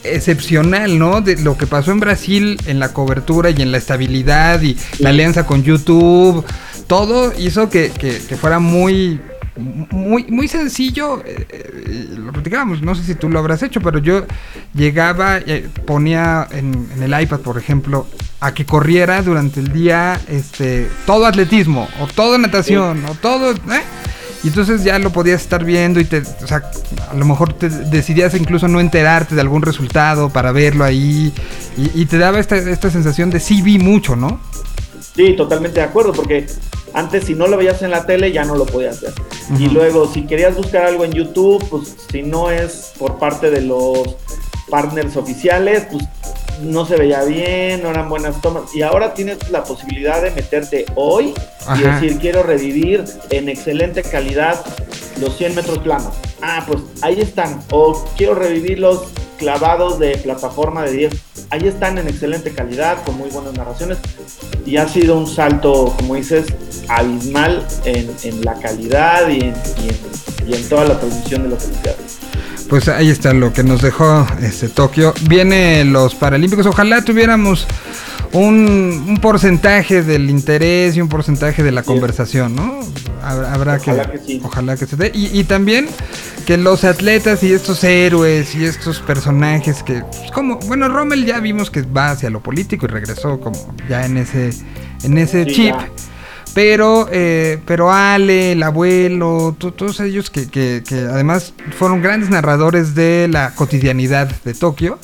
excepcional, ¿no? De lo que pasó en Brasil en la cobertura y en la estabilidad y la alianza con YouTube, todo hizo que, que- que fuera muy... Muy, muy sencillo, eh, eh, lo platicábamos, no sé si tú lo habrás hecho, pero yo llegaba, eh, ponía en, en el iPad, por ejemplo, a que corriera durante el día este todo atletismo o todo natación o todo ¿eh? Y entonces ya lo podías estar viendo y te o sea a lo mejor te decidías incluso no enterarte de algún resultado para verlo ahí. Y, y te daba esta, esta sensación de sí vi mucho no Sí, totalmente de acuerdo, porque antes si no lo veías en la tele ya no lo podías ver. Y luego si querías buscar algo en YouTube, pues si no es por parte de los partners oficiales, pues no se veía bien, no eran buenas tomas. Y ahora tienes la posibilidad de meterte hoy y decir quiero revivir en excelente calidad los 100 metros planos. Ah, pues ahí están. O quiero revivir los clavados de plataforma de 10. Ahí están en excelente calidad, con muy buenas narraciones. Y ha sido un salto, como dices, abismal en, en la calidad y en, y en- y en toda la transmisión de los Olimpiadas. Pues ahí está lo que nos dejó este Tokio. Viene los Paralímpicos. Ojalá tuviéramos un, un porcentaje del interés y un porcentaje de la Sí. conversación, ¿no? Habrá, habrá Ojalá que, que sí. ojalá que se dé. Y, y también que los atletas y estos héroes y estos personajes que, pues, como, bueno, Rommel ya vimos que va hacia lo político y regresó como ya en ese, en ese Sí, chip. ya. Pero, eh, pero Ale, el abuelo, to- todos ellos que, que- que además fueron grandes narradores de la cotidianidad de Tokio,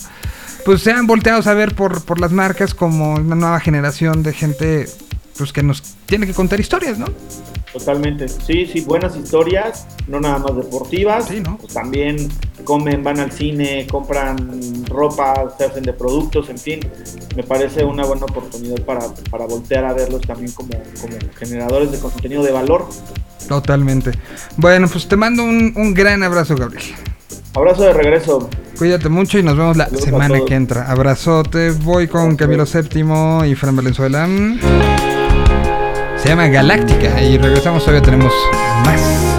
pues se han volteado a ver por, por las marcas como una nueva generación de gente pues que nos tiene que contar historias, ¿no? Totalmente. Sí, sí, buenas historias, no nada más deportivas. Sí, ¿no? Pues también comen, van al cine, compran ropa, se hacen de productos, en fin. Me parece una buena oportunidad para, para voltear a verlos también como, como generadores de contenido de valor. Totalmente. Bueno, pues te mando un, un gran abrazo, Gabriel. Abrazo de regreso. Cuídate mucho y nos vemos la Saludos semana que entra. Abrazote, voy con Camilo VII y Fran Valenzuela. Se llama Galáctica y regresamos, todavía tenemos más.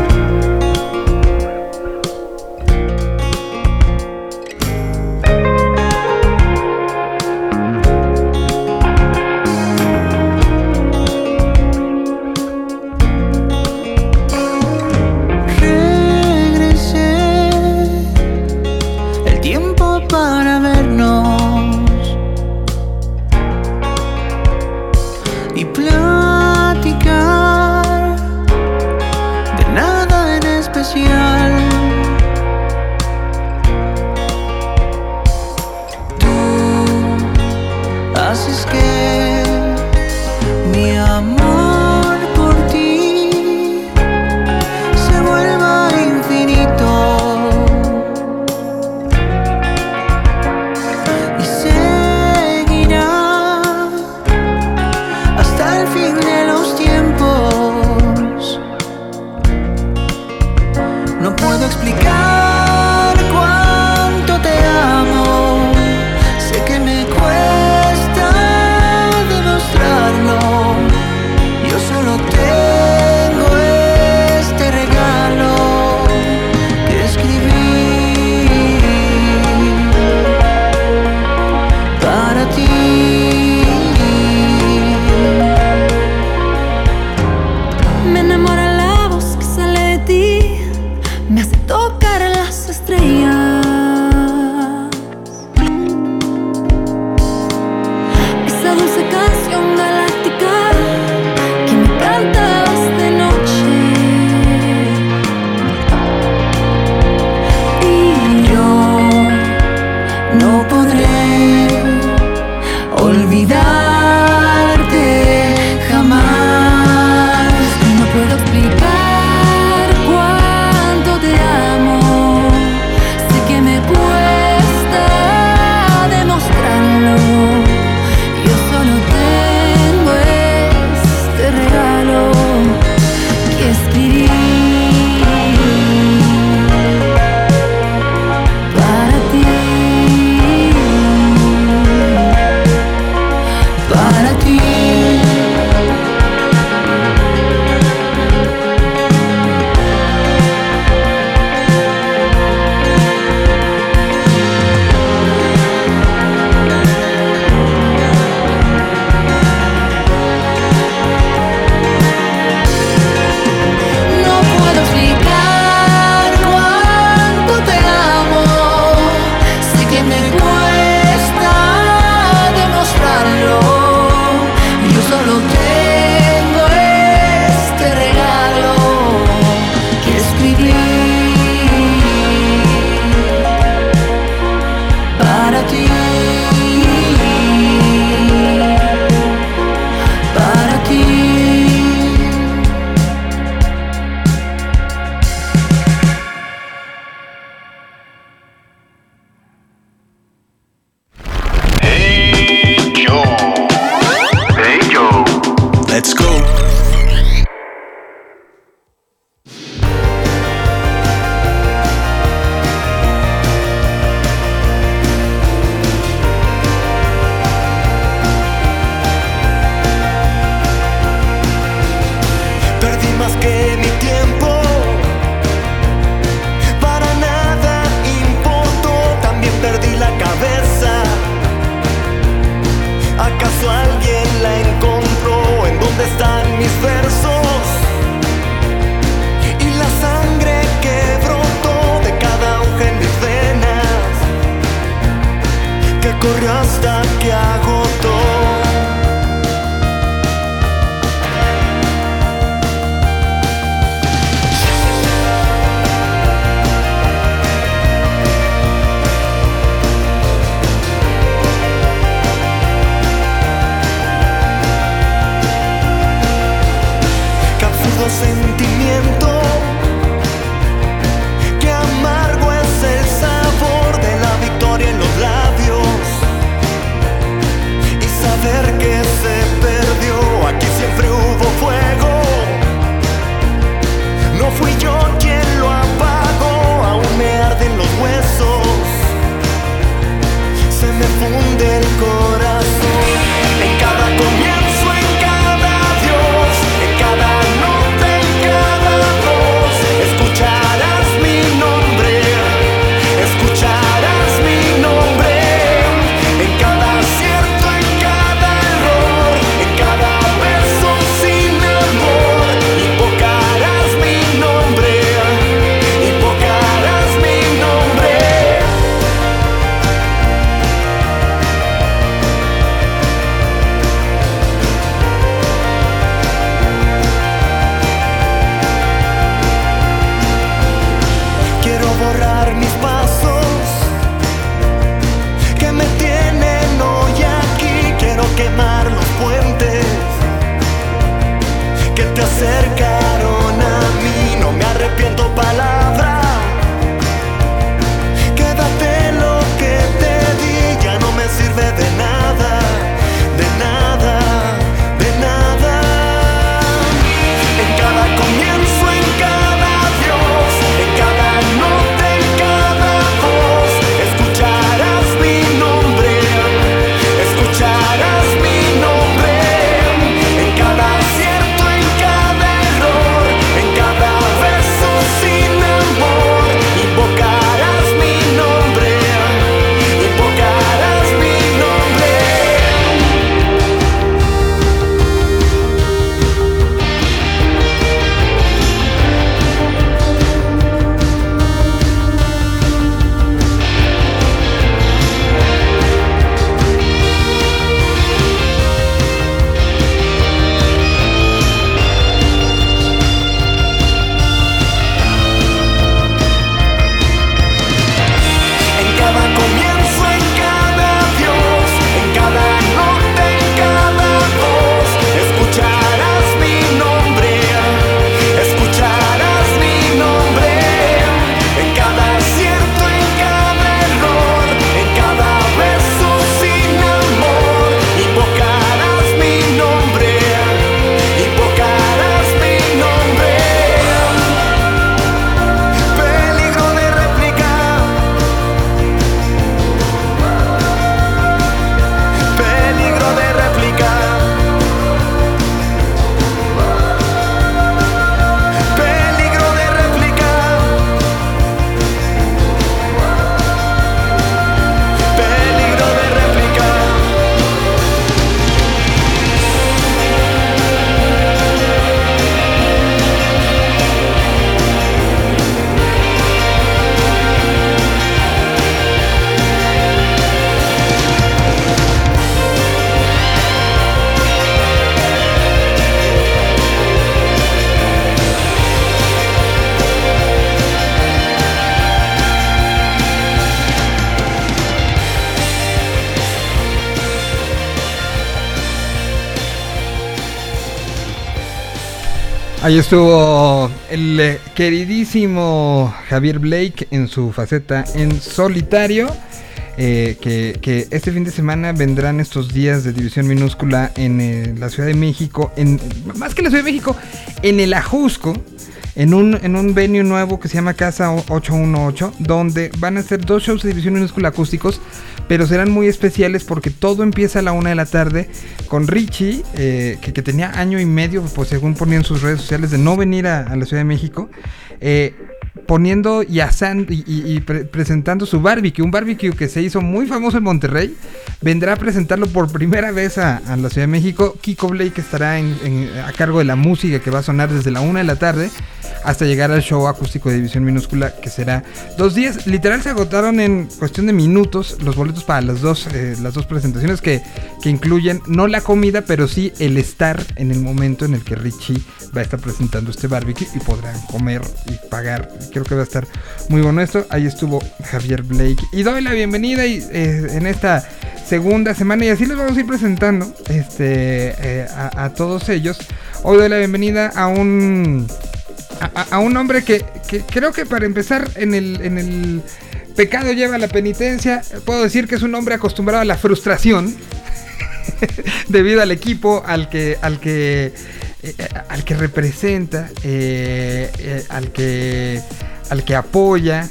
Ahí estuvo el eh, queridísimo Javier Blake en su faceta en solitario. eh, que, este fin de semana vendrán estos días de división minúscula en eh, la Ciudad de México, en, más que la Ciudad de México, en el Ajusco, en un, en un venue nuevo que se llama Casa O- 818, donde van a ser dos shows de división minúscula acústicos, pero serán muy especiales porque todo empieza a la una de la tarde con Richie, eh, que, tenía año y medio, pues según ponía en sus redes sociales, de no venir a, la Ciudad de México. eh, poniendo y asando y, y- y pre- presentando su barbecue, un barbecue que se hizo muy famoso en Monterrey, vendrá a presentarlo por primera vez a, la Ciudad de México. Kiko Blake estará a cargo de la música que va a sonar desde la una de la tarde hasta llegar al show acústico de División Minúscula que será dos días. Literal se agotaron en cuestión de minutos los boletos para las dos, eh, las dos presentaciones que, que incluyen no la comida, pero sí el estar en el momento en el que Richie va a estar presentando este barbecue y podrán comer y pagar. Creo que va a estar muy bueno esto. Ahí estuvo Javier Blake. Y doy la bienvenida y, eh, en esta segunda semana y así les vamos a ir presentando este, eh, a, todos ellos. Hoy doy la bienvenida a un a un hombre que, que creo que para empezar en el, en el pecado lleva la penitencia. Puedo decir que es un hombre acostumbrado a la frustración debido al equipo al que al que eh, al que representa, eh, eh, al que al que apoya.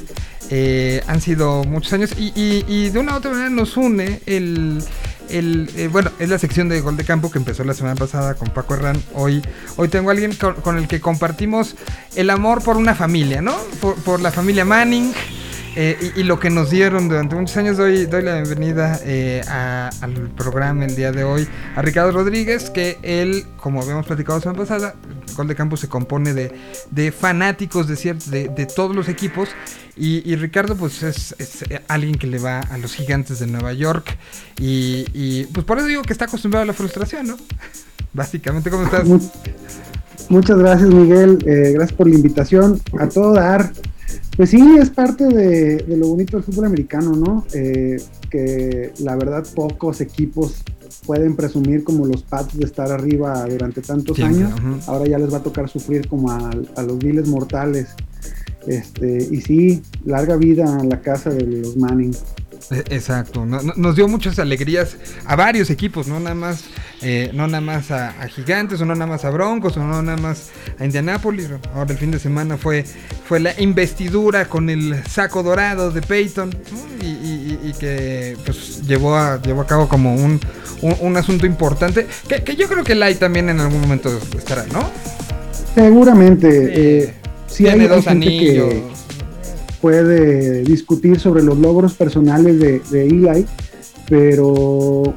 Eh, han sido muchos años y, y- de una u otra manera nos une el, el, eh, bueno, es la sección de gol de campo que empezó la semana pasada con Paco Herrán. Hoy, hoy tengo a alguien con, el que compartimos el amor por una familia, ¿no? Por la familia Manning. Eh, y, lo que nos dieron durante muchos años, doy, doy la bienvenida eh, al programa el día de hoy a Ricardo Rodríguez, que él, como habíamos platicado la semana pasada, Gol de Campo se compone de, fanáticos de, cier- de, todos los equipos. Y, Ricardo, pues es, eh, alguien que le va a los gigantes de Nueva York. Y, pues por eso digo que está acostumbrado a la frustración, ¿no? Básicamente, ¿cómo estás? Mu- Muchas gracias, Miguel. Eh, gracias por la invitación. A todo dar. Pues sí, es parte de, de lo bonito del fútbol americano, ¿no? Eh, que la verdad pocos equipos pueden presumir como los Pats de estar arriba durante tantos años. Ahora ya les va a tocar sufrir como a, a los viles mortales. Este, y sí, larga vida a la casa de los Manning. Eh, Exacto, no- no- nos dio muchas alegrías a varios equipos, no nada más, eh, no nada más a, a Gigantes, o no nada más a Broncos, o no nada más a Indianapolis. Ahora el fin de semana fue, fue la investidura con el saco dorado de Peyton ¿no? y, y- y- que pues, llevó, a, llevó a cabo como un, un, un asunto importante, que, que yo creo que Lai también en algún momento estará, ¿no? Seguramente. Sí. eh, sí Tiene hay, dos anillos. que puede discutir sobre los logros personales de, de Eli, pero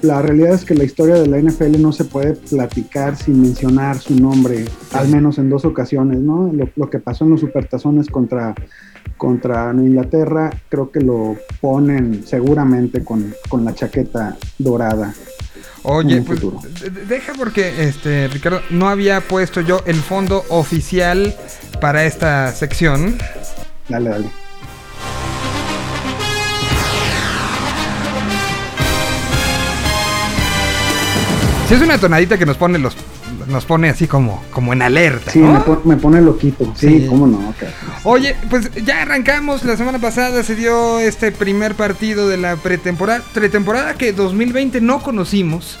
la realidad es que la historia de la NFL no se puede platicar sin mencionar su nombre, al menos en dos ocasiones, ¿no? Lo, lo que pasó en los supertazones contra, contra Inglaterra, creo que lo ponen seguramente con, con la chaqueta dorada. Oye, pues futuro. deja porque este Ricardo no había puesto yo el fondo oficial para esta sección. Dale, dale. Si es una tonadita que nos pone los nos pone así como como en alerta, Sí, ¿no? me, pon- me pone loquito. Sí, Sí. cómo no. ok. Oye, pues ya arrancamos. La semana pasada se dio este primer partido de la pretemporada, pretemporada que 2020 no conocimos.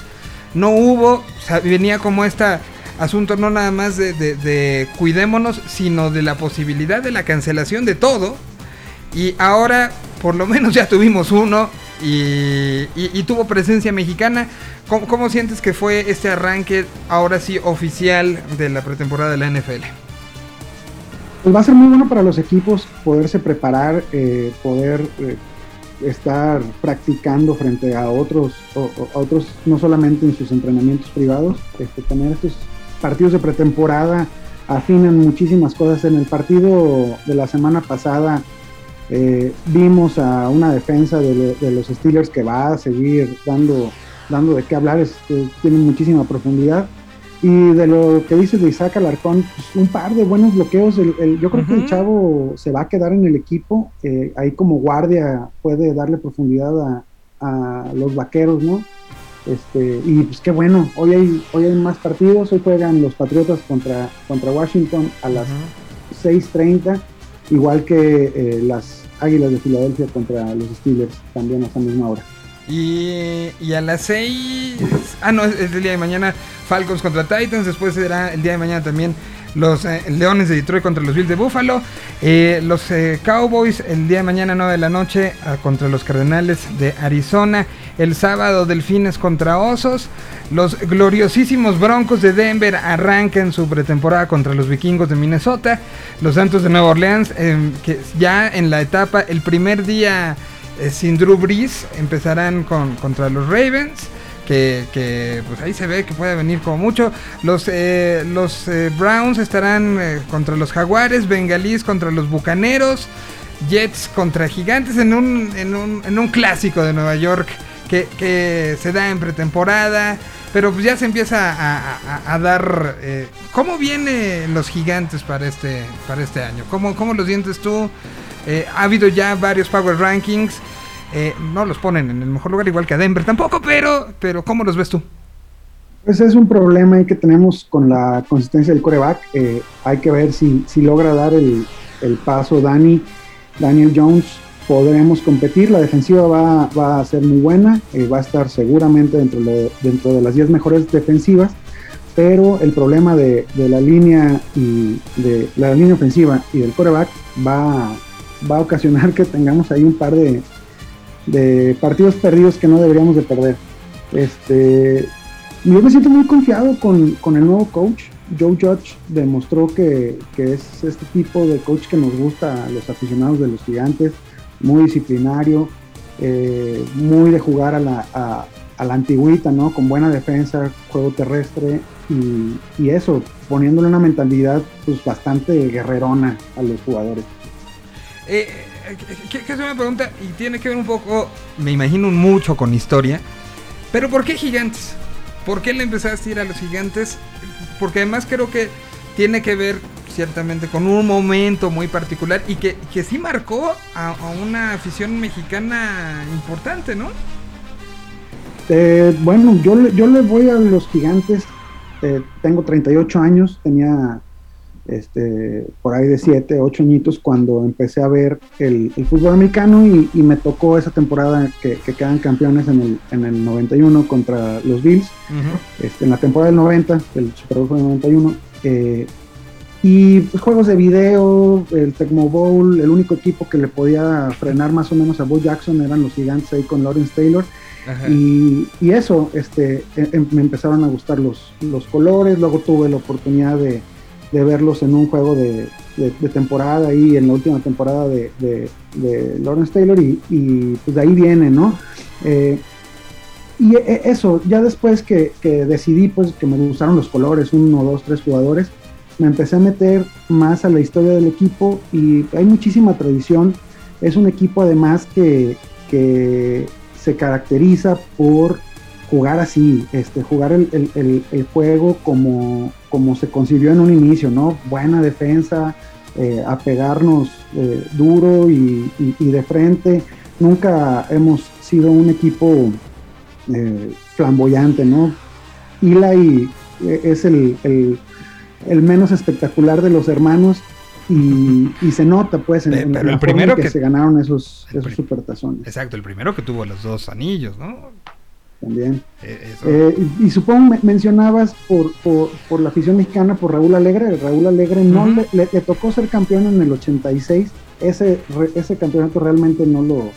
No hubo, o sea, venía como esta asunto no nada más de, cuidémonos, sino de la posibilidad de la cancelación de todo. Y ahora, por lo menos ya tuvimos uno y, tuvo presencia mexicana. ¿Cómo, cómo sientes que fue este arranque, ahora sí, oficial de la pretemporada de la NFL? Pues va a ser muy bueno para los equipos poderse preparar, eh, poder eh, estar practicando frente a otros, o- a otros no solamente en sus entrenamientos privados, este, tener estos partidos de pretemporada afinan muchísimas cosas. En el partido de la semana pasada eh, vimos a una defensa de, lo- de los Steelers que va a seguir dando, dando de qué hablar, este, tiene muchísima profundidad. Y de lo que dices de Isaac Alarcón, pues, un par de buenos bloqueos. El- el- yo creo que el chavo se va a quedar en el equipo. eh, ahí como guardia puede darle profundidad a, a los vaqueros, ¿no? Este, y pues qué bueno, hoy hay, hoy hay más partidos, hoy juegan los Patriotas contra, contra Washington a las 6.30, igual que eh, las Águilas de Filadelfia contra los Steelers, también a esa misma hora. Y, y a las 6. Ah, no, es, es el día de mañana. Falcons contra Titans. Después será el día de mañana también los eh, Leones de Detroit contra los Bills de Buffalo. Eh, los eh, Cowboys el día de mañana, 9 de la noche, contra los Cardenales de Arizona. El sábado, Delfines contra Osos. Los gloriosísimos Broncos de Denver arrancan su pretemporada contra los Vikingos de Minnesota. Los Santos de Nueva Orleans, que ya en la etapa, el primer día sin Drew Brees, empezarán con, contra los Ravens. Que, pues ahí se ve que puede venir como mucho. Los, eh, los eh, Browns estarán eh, contra los Jaguares, Bengalís contra los Bucaneros, Jets contra Gigantes en un, en un, en un clásico de Nueva York que, que se da en pretemporada. Pero pues ya se empieza a, a- a dar... eh, ¿Cómo vienen los gigantes para este, para este año? ¿Cómo, ¿Cómo los sientes tú? Ha habido ya varios Power Rankings. Eh, no los ponen en el mejor lugar igual que a Denver tampoco, pero, pero ¿cómo los ves tú? Pues es un problema que tenemos con la consistencia del coreback. Eh, hay que ver si, si logra dar el, el paso Dani, Daniel Jones. Podremos competir. La defensiva va, va a ser muy buena. eh, va a estar seguramente dentro de, dentro de las 10 mejores defensivas. Pero el problema de, de la línea y de la línea ofensiva y del coreback va, va a ocasionar que tengamos ahí un par de, de partidos perdidos que no deberíamos de perder. Este, yo me siento muy confiado con, con el nuevo coach. Joe Judge demostró que, que es este tipo de coach que nos gusta a los aficionados de los gigantes, muy disciplinario, eh, muy de jugar a la, a, la antigüita, ¿no? Con buena defensa, juego terrestre y, y eso, poniéndole una mentalidad pues bastante guerrerona a los jugadores. Eh, que, que es una pregunta y tiene que ver un poco, me imagino mucho con historia, pero ¿por qué gigantes? ¿Por qué le empezaste a ir a los gigantes? Porque además creo que tiene que ver ciertamente con un momento muy particular y que, que sí marcó a, una afición mexicana importante, ¿no? Eh, bueno, yo, yo le voy a los gigantes. eh, tengo 38 años, tenía este, por ahí de 7, 8 añitos cuando empecé a ver el, el fútbol americano y, y me tocó esa temporada que, que quedan campeones en el, en el 91 contra los Bills, este, en la temporada del 90, el Super Bowl fue el 91. eh, y pues, juegos de video, el Tecmo Bowl, el único equipo que le podía frenar más o menos a Bo Jackson eran los gigantes ahí con Lawrence Taylor. Y eso, este, em- em- me empezaron a gustar los, los colores, luego tuve la oportunidad de, de verlos en un juego de, temporada ahí, en la última temporada de, Lawrence Taylor y, y, pues de ahí viene, ¿no? Eh, y e- eso, ya después que, que decidí pues que me gustaron los colores, uno, dos, tres jugadores, me empecé a meter más a la historia del equipo y hay muchísima tradición. Es un equipo además que, que se caracteriza por jugar así, este, jugar el, el- el- el juego como, como se concibió en un inicio, ¿no? Buena defensa, eh, a pegarnos eh, duro y, y- y de frente. Nunca hemos sido un equipo eh, flamboyante, ¿no? Eli eh, es el, el- menos espectacular de los hermanos y, y se nota pues en, Pe- en pero la el primero en que, que- se ganaron esos, esos supertazones Exacto, el primero que tuvo los dos anillos, ¿no? También. Eh, eso. Eh, y, y supongo me mencionabas por, por, por la afición mexicana, por Raúl Alegre. Raúl Alegre no le, le- le tocó ser campeón en el 86. Ese, re- ese campeonato realmente no lo,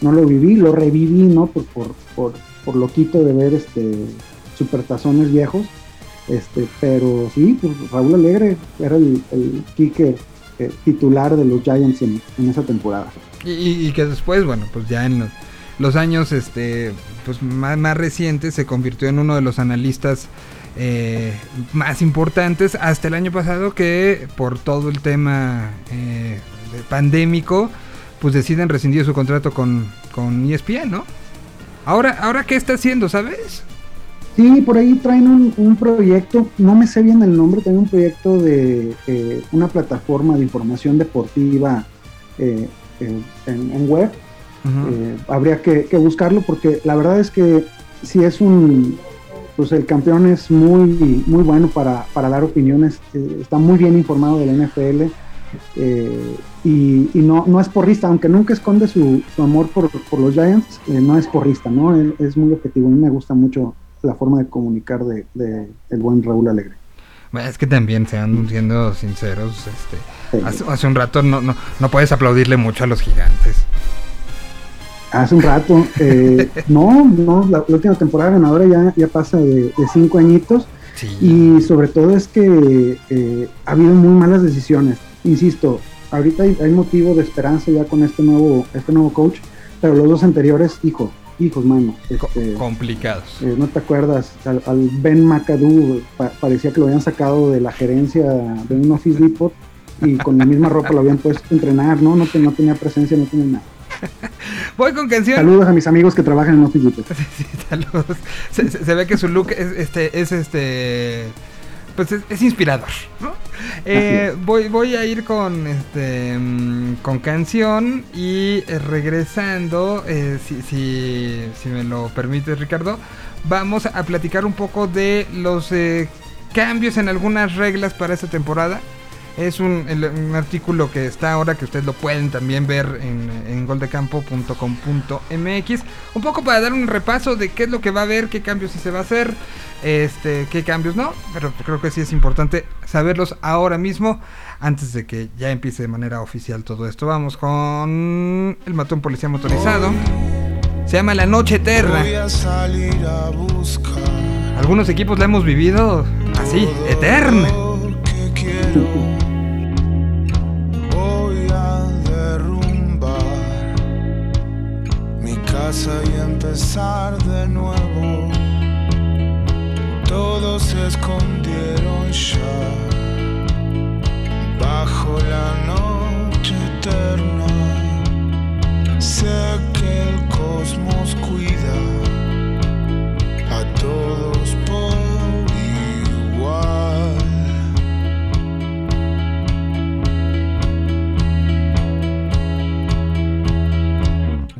no lo viví, lo reviví, ¿no? Por, por, por, por loquito de ver este supertazones viejos. Este, pero sí, pues Raúl Alegre era el, el kicker eh, titular de los Giants en, en esa temporada. Y, y- y que después, bueno, pues ya en los, los años este, pues más, más recientes se convirtió en uno de los analistas eh, más importantes hasta el año pasado que por todo el tema eh, pandémico, pues deciden rescindir su contrato con, con ESPN, ¿no? Ahora, ahora qué está haciendo, ¿sabes? Sí, por ahí traen un, proyecto, no me sé bien el nombre, traen un proyecto de eh, una plataforma de información deportiva eh, en web. Eh, habría que, que buscarlo porque la verdad es que sí es un, pues el campeón es muy, muy bueno para, para dar opiniones, eh, está muy bien informado de la NFL eh, y, y no, no es porrista, aunque nunca esconde su, su amor por, por los Giants, no es porrista, ¿no? Él es muy objetivo, a mí me gusta mucho la forma de comunicar de, de el buen Raúl Alegre. Es que también, sean siendo sinceros, este, hace, hace un rato no, no, no puedes aplaudirle mucho a los gigantes. Hace un rato, eh, no, no, la, la última temporada ganadora ya, ya pasa de, de cinco añitos Sí. y sobre todo es que eh, ha habido muy malas decisiones. Insisto, ahorita hay, hay motivo de esperanza ya con este nuevo, este nuevo coach, pero los dos anteriores, hijo, hijos, mano. Este, complicados. eh, ¿No te acuerdas? Al, al Ben McAdoo pa- parecía que lo habían sacado de la gerencia de un Office Depot y con la misma ropa lo habían puesto a entrenar, ¿no? No, te- no tenía presencia, no tenía nada. Voy con canción. Saludos a mis amigos que trabajan en Office Depot. Sí, saludos. Se, se- se ve que su look es este, es este, pues es, es inspirador, ¿no? Eh, voy, voy a ir con este, mm, con canción y eh, regresando, eh, si, si, si me lo permites, Ricardo, vamos a platicar un poco de los eh, cambios en algunas reglas para esta temporada. Es un, el- un artículo que está ahora que ustedes lo pueden también ver en, en goldecampo.com.mx. Un poco para dar un repaso de qué es lo que va a haber, qué cambios sí se va a hacer, este, qué cambios no. Pero creo que sí es importante saberlos ahora mismo antes de que ya empiece de manera oficial todo esto. Vamos con el matón policía motorizado. Se llama La Noche Eterna. Algunos equipos la hemos vivido así, eterna. Voy a derrumbar mi casa y empezar de nuevo. Todos se escondieron ya bajo la noche eterna. Sé que el cosmos cuida a todos por igual.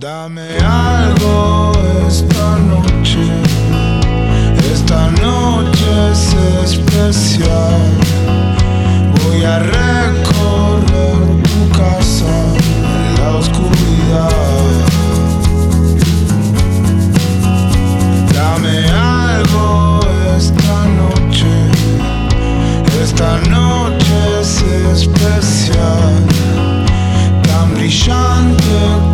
Dame algo esta noche, esta noche es especial. Voy a recorrer tu casa en la oscuridad. Dame algo esta noche, esta noche es especial, tan brillante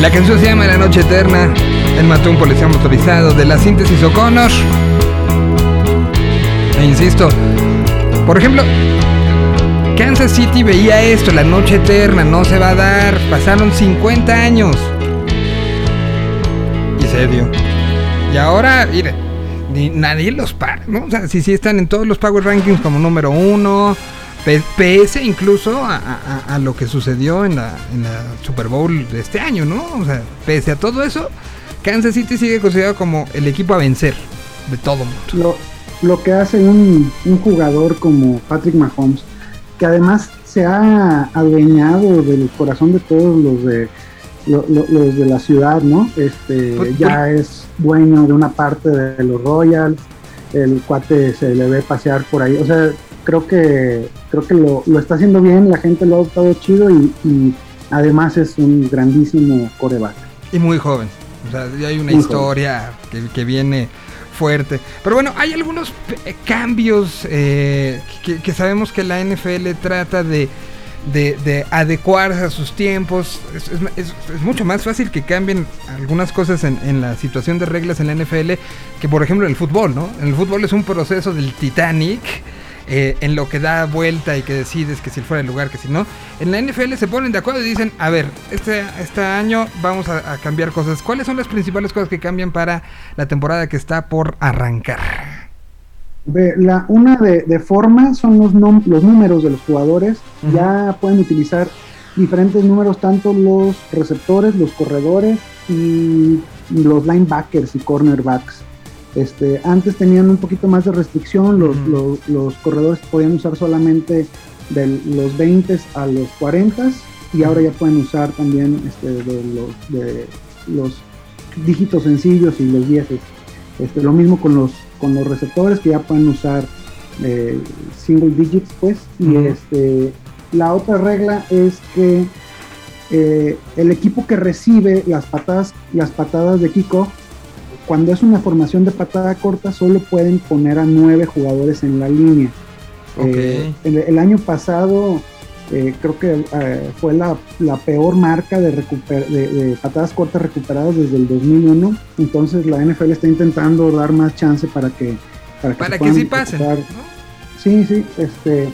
La canción se llama La Noche Eterna. Él mató a un policía motorizado de la síntesis O'Connor. E insisto, por ejemplo, Kansas City veía esto, La Noche Eterna, no se va a dar. Pasaron 50 años. Y se dio. Y ahora, mire, ni, nadie los para, ¿no? O sea, si sí están en todos los Power Rankings como número uno. Pese incluso a, a- a lo que sucedió en la, en la Super Bowl de este año, ¿no? O sea, pese a todo eso, Kansas City sigue considerado como el equipo a vencer de todo mundo. Lo, lo que hace un, un jugador como Patrick Mahomes, que además se ha adueñado del corazón de todos los de lo- lo- los de la ciudad, ¿no? Este Pues, ya es dueño de una parte de los Royals, el cuate se le ve pasear por ahí, o sea, creo que creo que lo, lo está haciendo bien, la gente lo ha adoptado chido y, y además es un grandísimo coreback. Y muy joven. O sea, ya hay una Muy historia que, que viene fuerte. Pero bueno, hay algunos pe- cambios eh, que, que sabemos que la NFL trata de, de, de adecuarse a sus tiempos. Es, es- es- es mucho más fácil que cambien algunas cosas en, en la situación de reglas en la NFL que por ejemplo en el fútbol, ¿no? En el fútbol es un proceso del Titanic. Eh, en lo que da vuelta y que decides que si fuera el lugar, que si no. En la NFL se ponen de acuerdo y dicen, a ver, este, este año vamos a, a cambiar cosas. ¿Cuáles son las principales cosas que cambian para la temporada que está por arrancar? La, una de, de forma son los, nom- los números de los jugadores. Ya pueden utilizar diferentes números, tanto los receptores, los corredores y los linebackers y cornerbacks. Este, antes tenían un poquito más de restricción, los, Ujú. los- los corredores podían usar solamente de los 20 a los 40 y ahora ya pueden usar también este, de, los, de los dígitos sencillos y los 10. Este, lo mismo con los, con los receptores que ya pueden usar eh, single digits, pues. Y este, la otra regla es que eh, el equipo que recibe las patadas, las patadas de kickoff, cuando es una formación de patada corta, solo pueden poner a nueve jugadores en la línea. Eh, el, el año pasado eh, creo que eh, fue la, la peor marca de, recuper- de, de patadas cortas recuperadas desde el 2001. Entonces la NFL está intentando dar más chance para que para que, Para se que puedan sí pasen. recuperar. ¿no? Sí, sí, este,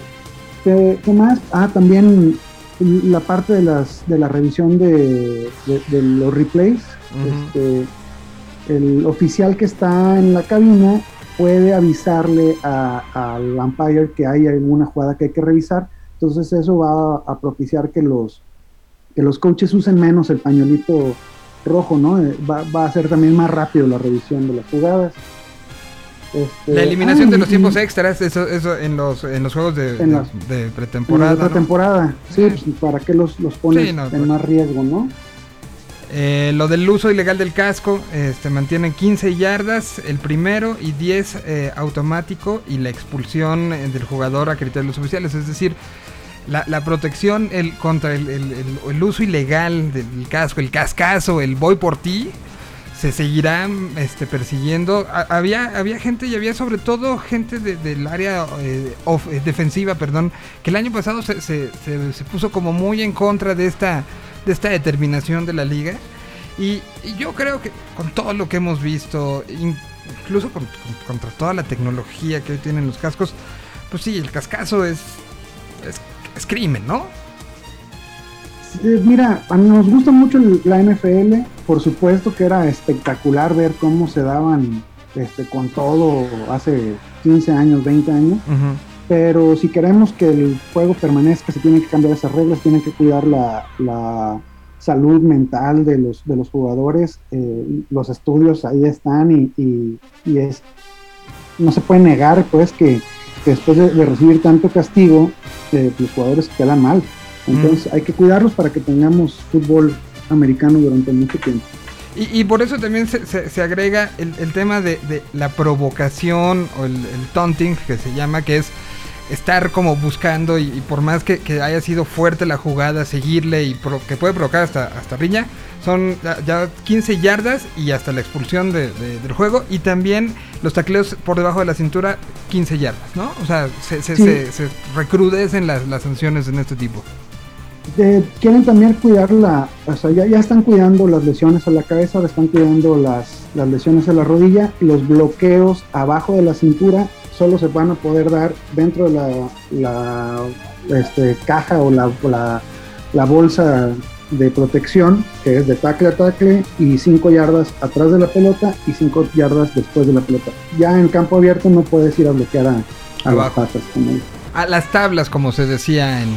¿qué, qué más? Ah, también la parte de las de la revisión de, de- de los replays. Este, el oficial que está en la cabina puede avisarle a- al umpire que hay alguna jugada que hay que revisar. Entonces eso va a, a propiciar que los que los coaches usen menos el pañuelito rojo, ¿no? Eh, Va, va a hacer también más rápido la revisión de las jugadas. Este, La eliminación ah, de los y- tiempos extras, eso, eso en los en los juegos de, En de- en la pretemporada. otra ¿no? temporada. Sí, pues, ¿para qué los, los pones Sí, no, en pues. más riesgo, no? Eh, lo del uso ilegal del casco, este, mantienen 15 yardas el primero y 10 eh, automático y la expulsión eh, del jugador a criterio de los oficiales. Es decir, la, la protección el, contra el, el- uso ilegal del casco, el cascazo, el voy por ti, se seguirá este, persiguiendo. Había, había gente y había sobre todo gente de- del área eh, eh, defensiva, perdón, que el año pasado se- se- se puso como muy en contra de esta, de esta determinación de la liga. Y, y yo creo que con todo lo que hemos visto, in- incluso con- con- contra toda la tecnología que hoy tienen los cascos, pues sí, el cascazo es, es, es crimen, ¿no? Eh, mira, nos gusta mucho la NFL, por supuesto que era espectacular ver cómo se daban este, con todo hace 15 años, 20 años, pero si queremos que el juego permanezca, se tienen que cambiar esas reglas, tienen que cuidar la, la salud mental de los, de los jugadores, eh, los estudios ahí están y, y- y es, no se puede negar pues que, que después de, de recibir tanto castigo, eh, los jugadores quedan mal. Entonces hay que cuidarlos para que tengamos fútbol americano durante mucho tiempo. Y, y por eso también se, se- se agrega el, el tema de, de la provocación o el, el taunting que se llama, que es estar como buscando y, y por más que, que haya sido fuerte la jugada, seguirle y pro- que puede provocar hasta, hasta riña, son ya, ya 15 yardas y hasta la expulsión de- de- del juego y también los tacleos por debajo de la cintura 15 yardas, ¿no? O sea, se, se- Sí. se- se recrudecen las, las sanciones en este tipo. Eh, quieren también cuidar la, o sea, ya, ya están cuidando las lesiones a la cabeza, están cuidando las, las lesiones a la rodilla y los bloqueos abajo de la cintura solo se van a poder dar dentro de la, la, este, caja o, la, la, la bolsa de protección, que es de tackle a tackle y 5 yardas atrás de la pelota y 5 yardas después de la pelota. Ya en campo abierto no puedes ir a bloquear a, a las patas. A las tablas, como se decía en,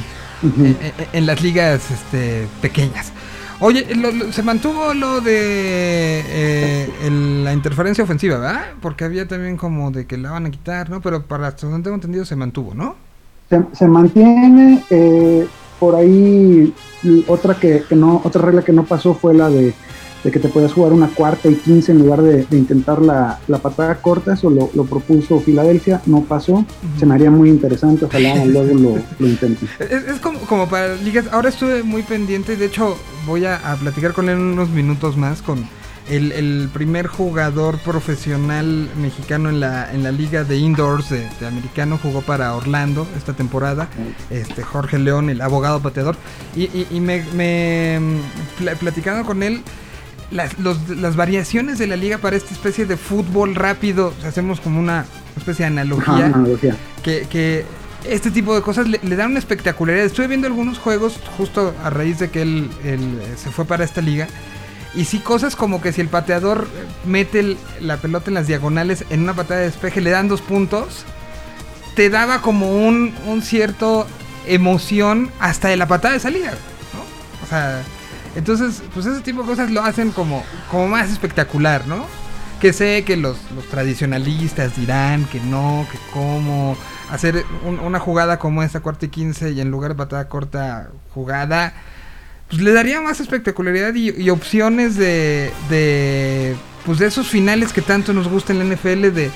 en, en- en las ligas este, pequeñas. Oye, lo- se mantuvo lo de eh, la interferencia ofensiva, ¿verdad? Porque había también como de que la van a quitar, ¿no? Pero para donde tengo entendido se mantuvo, ¿no? se, se mantiene eh, por ahí otra que, que no otra regla que no pasó fue la de, de que te puedas jugar una cuarta y quince en lugar de, de intentar la, la patada corta eso lo, lo propuso Filadelfia no pasó se me haría muy interesante ojalá luego lo, lo intenten Es, es como, como para ligas. Ahora estuve muy pendiente. De hecho, voy a, a platicar con él en unos minutos más. Con el, el primer jugador profesional mexicano en la, en la liga de indoors de, de americano. Jugó para Orlando esta temporada. Este Jorge León, el abogado pateador. Y, y- y me, me, mm, pla- platicando con él. Las, los- las variaciones de la liga para esta especie de fútbol rápido, o sea, hacemos como una especie de Ajá, analogía que, que este tipo de cosas le, le dan una espectacularidad. Estuve viendo algunos juegos justo a raíz de que él, él, eh, se fue para esta liga. Y sí, cosas como que si el pateador mete el- la pelota en las diagonales en una patada de despeje, le dan dos puntos. Te daba como un, un cierto emoción hasta de la patada de salida. ¿no? O sea, entonces, pues ese tipo de cosas lo hacen como, como más espectacular, ¿no? Que sé que los, los tradicionalistas dirán que no, que cómo hacer un- una jugada como esta, cuarta y quince, y en lugar de patada corta, jugada, pues le daría más espectacularidad y, y opciones de, de, pues de esos finales que tanto nos gusta en la NFL, de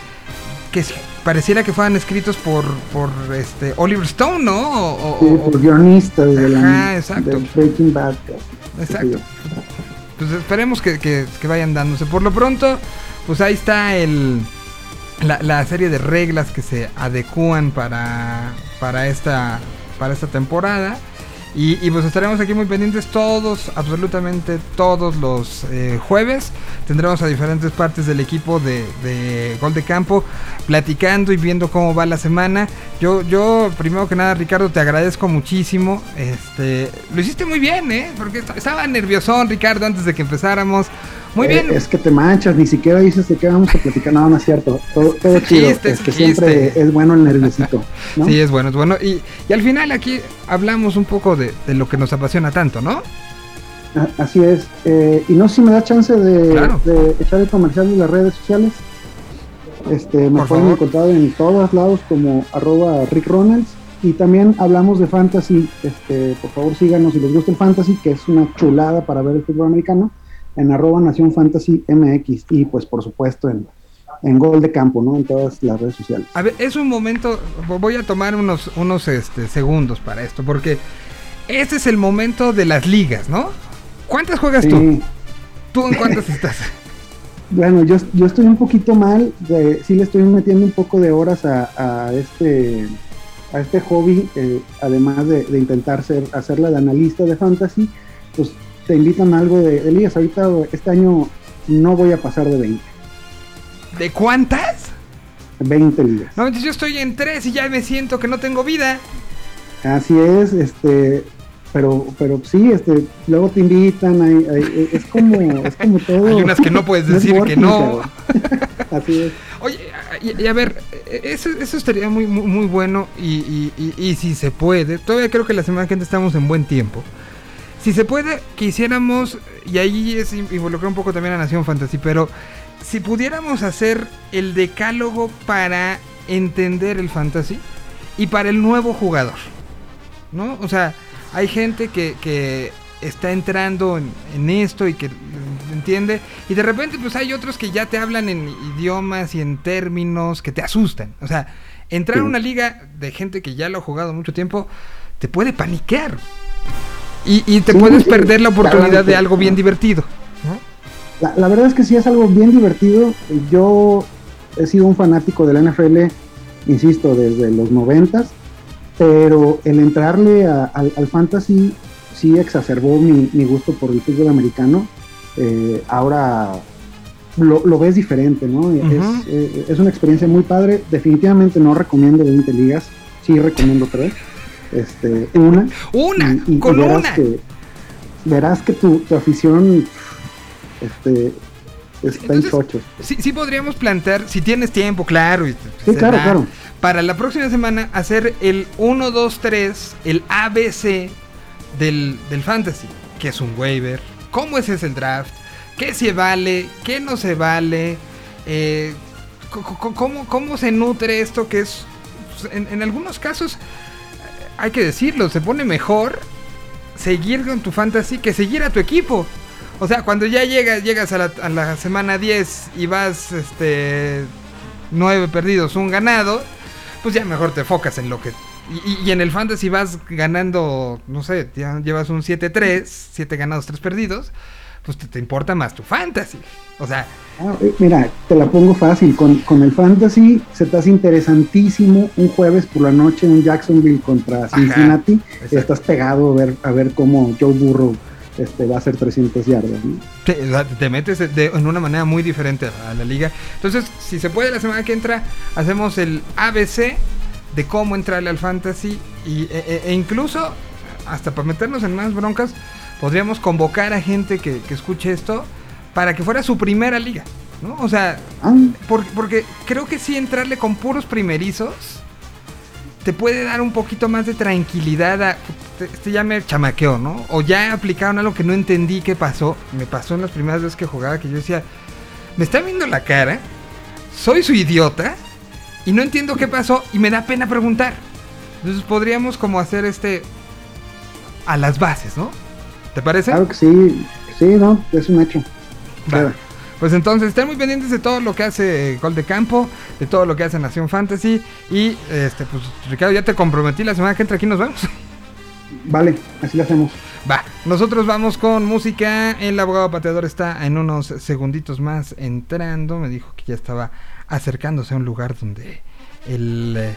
que pareciera que fueran escritos por, por este Oliver Stone, ¿no? O- o- Sí, o- por guionistas de la exacto. Breaking Bad Exacto. Pues esperemos que, que- que vayan dándose. Por lo pronto, pues ahí está el la, la serie de reglas que se adecúan para, para, esta, para esta temporada. Y, y pues estaremos aquí muy pendientes todos, absolutamente todos los eh, jueves. Tendremos a diferentes partes del equipo de, de Gol de Campo platicando y viendo cómo va la semana. Yo, yo primero que nada, Ricardo, te agradezco muchísimo. Este, lo hiciste muy bien, ¿eh? Porque est- estaba nerviosón, Ricardo, antes de que empezáramos. Muy Eh, bien. es que te manchas, ni siquiera dices de qué vamos a platicar. No, no es cierto. Todo, todo Es chido. chiste, es que chiste. siempre es bueno el nerviosito. ¿no? Sí, es bueno, es bueno. Y, y al final aquí hablamos un poco de, de lo que nos apasiona tanto, ¿no? A- Así es. Eh, y no si me da chance de, Claro. de echar el comercial de las redes sociales. Este, me Por pueden favor. encontrar en todos lados como arroba Rick Ronalds. Y también hablamos de fantasy. Este, por favor síganos si les gusta el fantasy, que es una chulada para ver el fútbol americano. En arroba Nación Fantasy MX y pues por supuesto en, en Gol de Campo, ¿no? En todas las redes sociales. A ver, es un momento, voy a tomar unos, unos este, segundos para esto, porque este es el momento de las ligas, ¿no? ¿Cuántas juegas tú? Sí. ¿Tú en cuántas estás? Bueno, yo, yo estoy un poquito mal, de, sí le estoy metiendo un poco de horas a, a este a este hobby, eh, además de, de intentar ser, hacerla de analista de fantasy, pues te invitan a algo de, de ligas. Ahorita este año no voy a pasar de 20, ¿De cuántas? 20 ligas. No, yo estoy en tres y ya me siento que no tengo vida. Así es, este, pero, pero sí, este, luego te invitan, hay- hay- es como, es como todo. Hay unas que no puedes decir que no. Así es. Oye, y, y a ver, eso, eso estaría muy, muy, muy bueno y, y- si se puede, todavía creo que la semana que entra estamos en buen tiempo. Si se puede, quisiéramos, y ahí es in- involucrar un poco también a Nación Fantasy, pero si pudiéramos hacer el decálogo para entender el fantasy y para el nuevo jugador, ¿no? O sea, hay gente que, que está entrando en, en esto y que entiende, y de repente pues hay otros que ya te hablan en idiomas y en términos que te asustan. O sea, entrar a una liga de gente que ya lo ha jugado mucho tiempo te puede paniquear. Y, y te Sí, puedes sí, perder la oportunidad de algo bien divertido. ¿no? La, la verdad es que sí es algo bien divertido. Yo he sido un fanático de la NFL, insisto, desde los noventas, pero el entrarle a- al, al fantasy sí exacerbó mi, mi gusto por el fútbol americano. Eh, ahora lo, lo ves diferente, ¿no? Es, eh, es una experiencia muy padre. Definitivamente no recomiendo 20 ligas, sí recomiendo tres. Este, una, Una, y, y con verás una. que verás que tu, tu afición este está en Entonces, chochos. Sí, sí podríamos plantear, si tienes tiempo, claro. y Sí, claro, da, claro. Para la próxima semana hacer el 1, 2, 3, el ABC del, del fantasy. ¿Qué es un waiver? ¿Cómo es ese el draft? ¿Qué se vale? ¿Qué no se vale? Eh, ¿cómo, ¿Cómo se nutre esto que es... pues, En, en algunos casos, hay que decirlo, se pone mejor seguir con tu fantasy que seguir a tu equipo. O sea, cuando ya llegas, llegas a la, a la semana 10 y vas este 9 perdidos, un ganado, pues ya mejor te enfocas en lo que... Y, y- en el fantasy vas ganando, no sé, ya llevas un 7-3, 7 ganados, 3 perdidos, pues te, te importa más tu fantasy. O sea, Ah, eh, mira, te la pongo fácil. Con, con el fantasy se te hace interesantísimo un jueves por la noche en Jacksonville contra Cincinnati. Estás pegado a ver, a ver cómo Joe Burrow este, va a hacer 300 yardas. ¿no? te, metes de- de- en una manera muy diferente a la liga. Entonces, si se puede, la semana que entra hacemos el ABC de cómo entrarle al fantasy y, e, e- e incluso, hasta para meternos en más broncas, podríamos convocar a gente que, que escuche esto para que fuera su primera liga. ¿no? O sea, Ah, por- porque creo que sí entrarle con puros primerizos te puede dar un poquito más de tranquilidad a este, este ya me chamaqueó, ¿no? O ya aplicaron algo que no entendí qué pasó. Me pasó en las primeras veces que jugaba que yo decía, me está viendo la cara, soy su idiota y no entiendo qué pasó y me da pena preguntar. Entonces podríamos como hacer este a las bases, ¿no? ¿Te parece? claro que sí. Sí, no, es un hecho. Va. Queda. Pues entonces estén muy pendientes de todo lo que hace Gol de Campo, de todo lo que hace Nación Fantasy. Y este, pues Ricardo, ya te comprometí la semana que entra aquí nos vemos. Vale, así lo hacemos. Va, nosotros vamos con música. El abogado pateador está en unos segunditos más entrando. Me dijo que ya estaba acercándose a un lugar donde el, eh,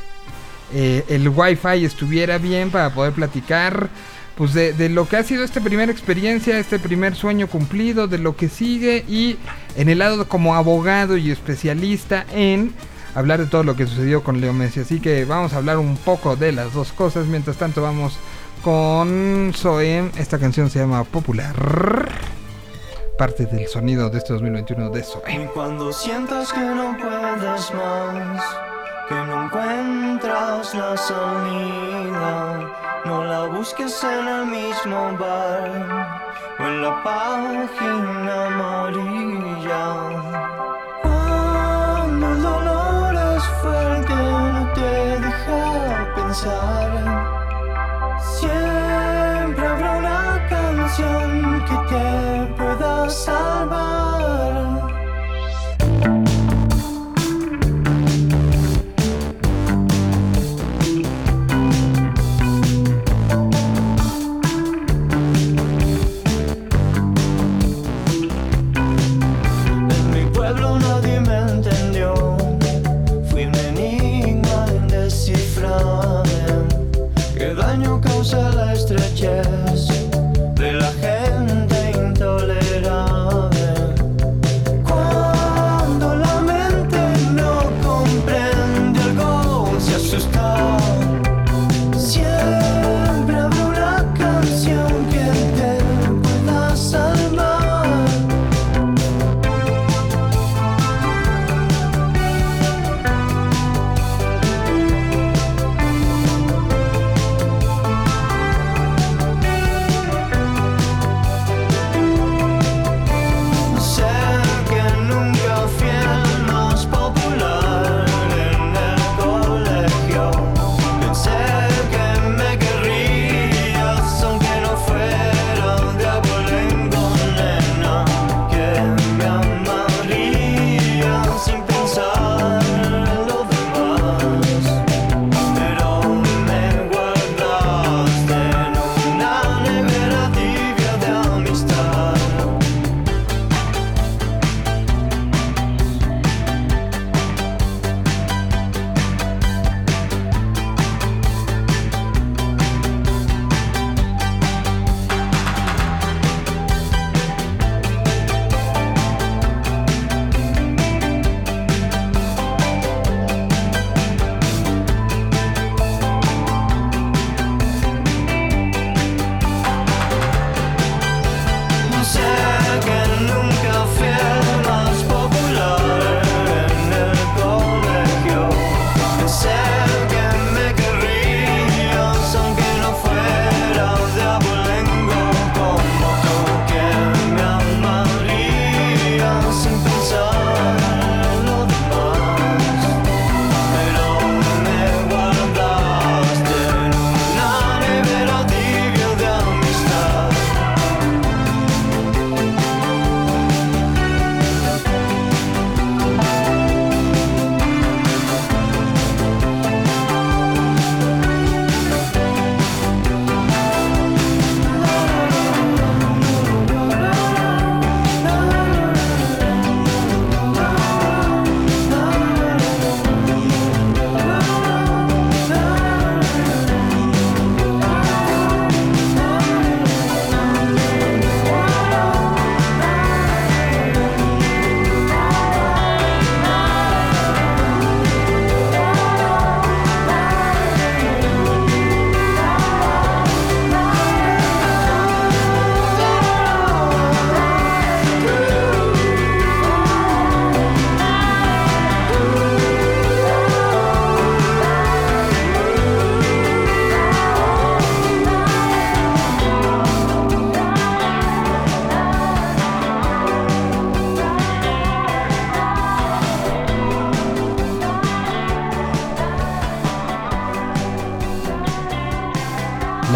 eh, el wifi estuviera bien para poder platicar. Pues de, lo que ha sido esta primera experiencia, este primer sueño cumplido, de lo que sigue y en el lado como abogado y especialista en hablar de todo lo que sucedió con Leo Messi. Así que vamos a hablar un poco de las dos cosas. Mientras tanto vamos con Zoe. Esta canción se llama Popular. Parte del sonido de este 2021 de Y Zoe. cuando sientas que no puedes más, que no encuentras la salida, no la busques en el mismo bar o en la página amarilla. Cuando el dolor es fuerte, no te deja pensar.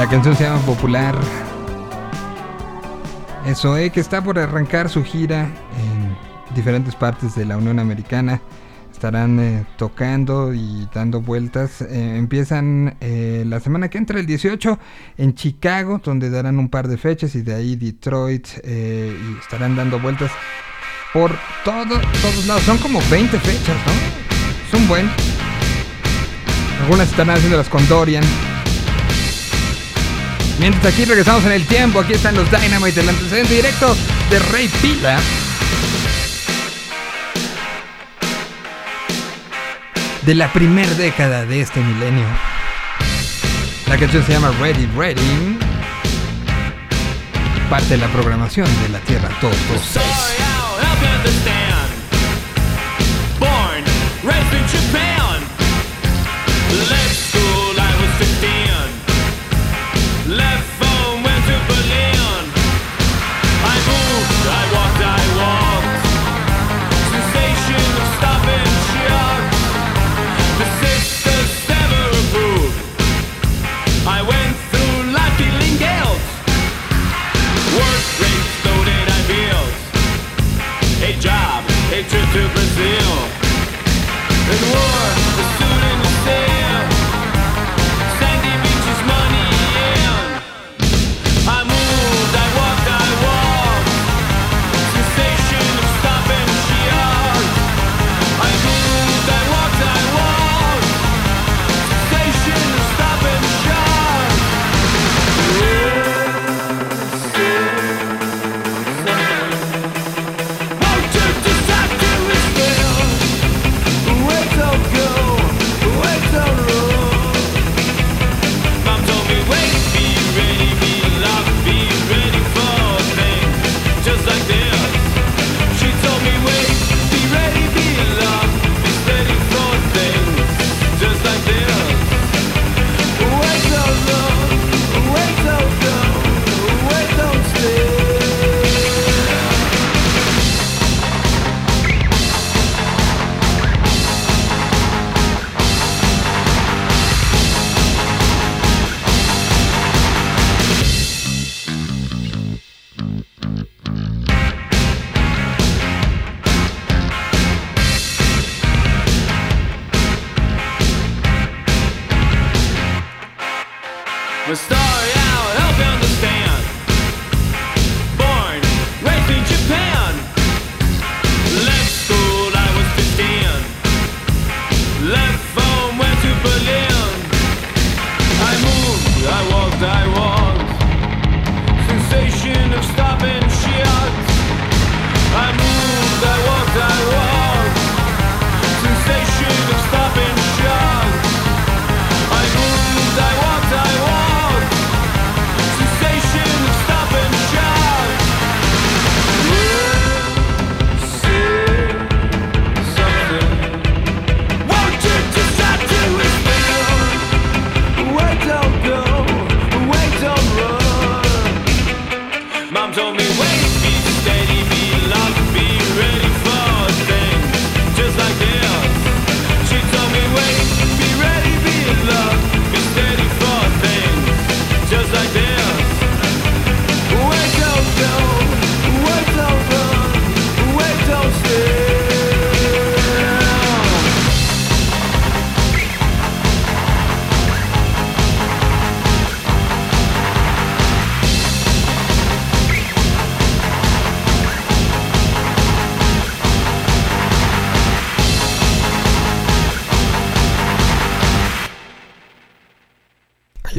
La canción se llama Popular. Eso es que está por arrancar su gira en diferentes partes de la Unión Americana. Estarán eh, tocando y dando vueltas. Eh, empiezan eh, la semana que entra, el 18, en Chicago, donde darán un par de fechas y de ahí Detroit. eh, y estarán dando vueltas por todo, todos lados. Son como 20 fechas, ¿no? Es un buen. Algunas están haciéndolas con Dorian. Mientras aquí regresamos en el tiempo, aquí están los Dynamite, el antecedente directo de Rey Pila. De la primera década de este milenio. La canción se llama Ready Ready. Parte de la programación de la Tierra 226. Sorry,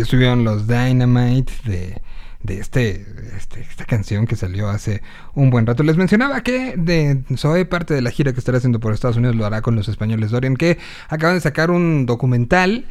estuvieron los Dynamite de, de este, este- esta canción que salió hace un buen rato. Les mencionaba que de parte de la gira que estará haciendo por Estados Unidos, lo hará con los españoles Dorian, que acaban de sacar un documental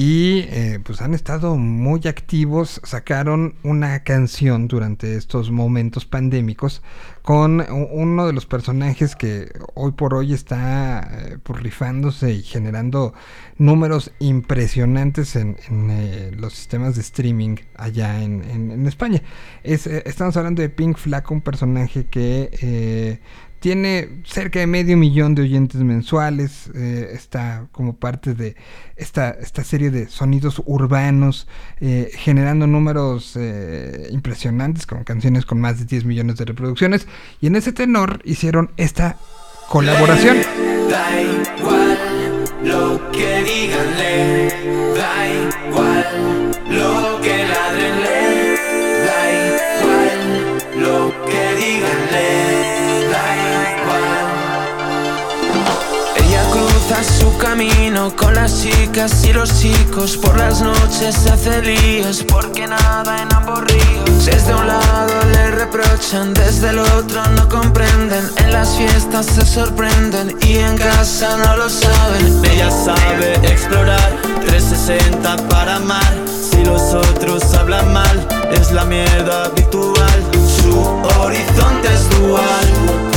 y eh, pues han estado muy activos. Sacaron una canción durante estos momentos pandémicos con uno de los personajes que hoy por hoy está eh, pues, rifándose y generando números impresionantes en, en, eh, los sistemas de streaming allá en, en- en España. Es, eh, estamos hablando de Pink Flaco, un personaje que eh, tiene cerca de medio millón de oyentes mensuales. eh, está como parte de esta, esta serie de sonidos urbanos, eh, generando números eh, impresionantes, con canciones con más de 10 millones de reproducciones. Y en ese tenor hicieron esta colaboración. Da igual lo que díganle, cruza su camino con las chicas y los chicos. Por las noches hace líos porque nada en ambos Desde un lado le reprochan, desde el otro no comprenden. En las fiestas se sorprenden y en casa no lo saben. Ella sabe explorar 360 para amar. Si los otros hablan mal es la mierda habitual. Su horizonte es dual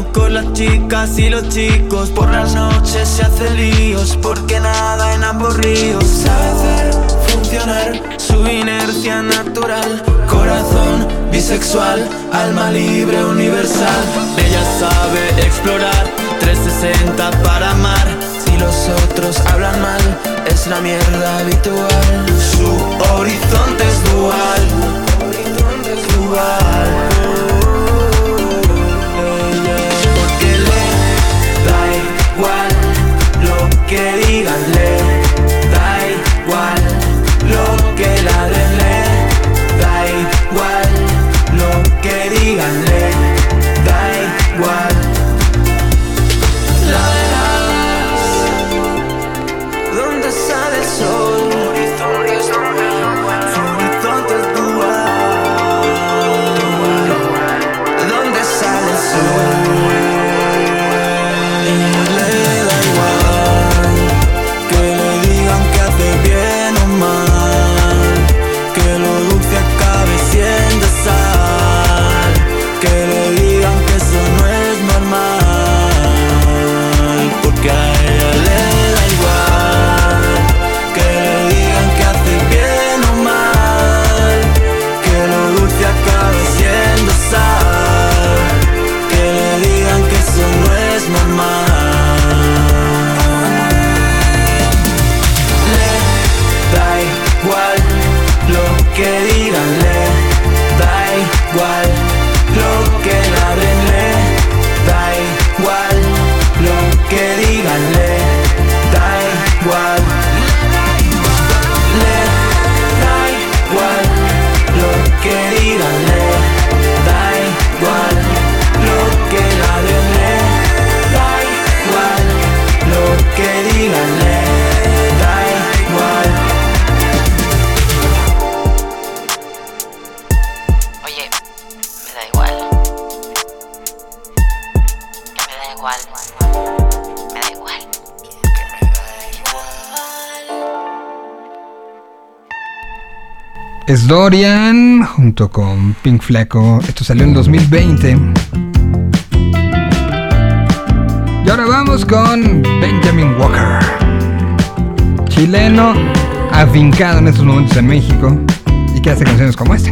con las chicas y los chicos. Por las noches se hace líos porque nada en ambos ríos. Sabe hacer funcionar su inercia natural. Corazón bisexual, alma libre universal. Ella sabe explorar 360 para amar. Si los otros hablan mal es la mierda habitual. Su horizonte es dual. Horizonte es dual Es Dorian junto con Pink Fleco. Esto salió en 2020. Y ahora vamos con Benjamin Walker. Chileno, afincado en estos momentos en México. Y que hace canciones como esta.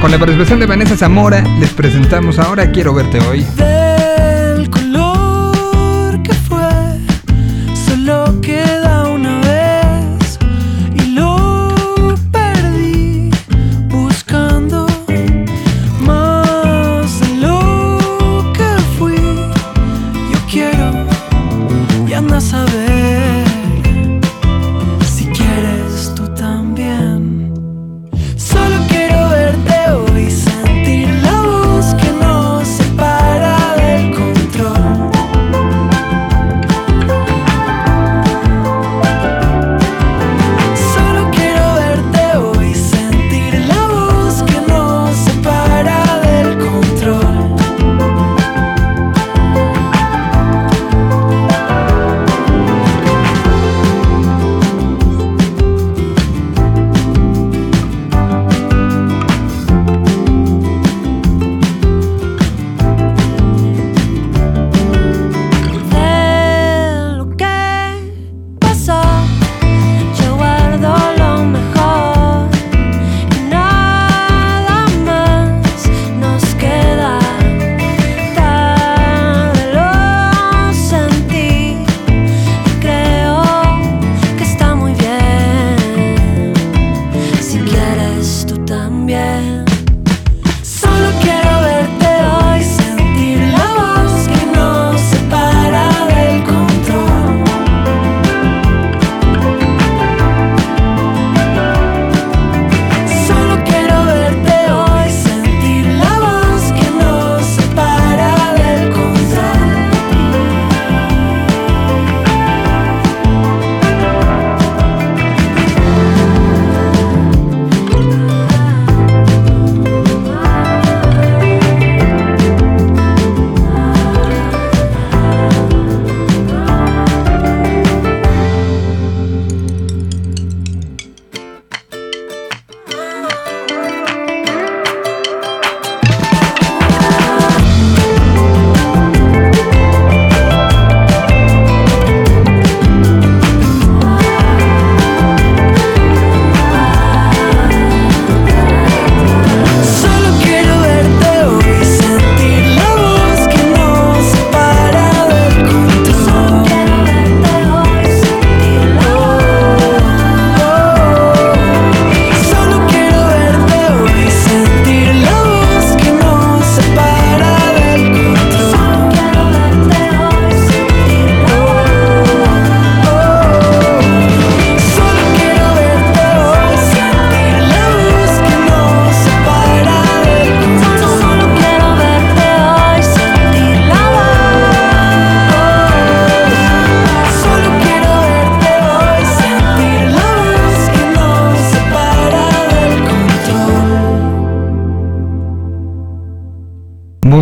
Con la participación de Vanessa Zamora, les presentamos ahora Quiero verte hoy.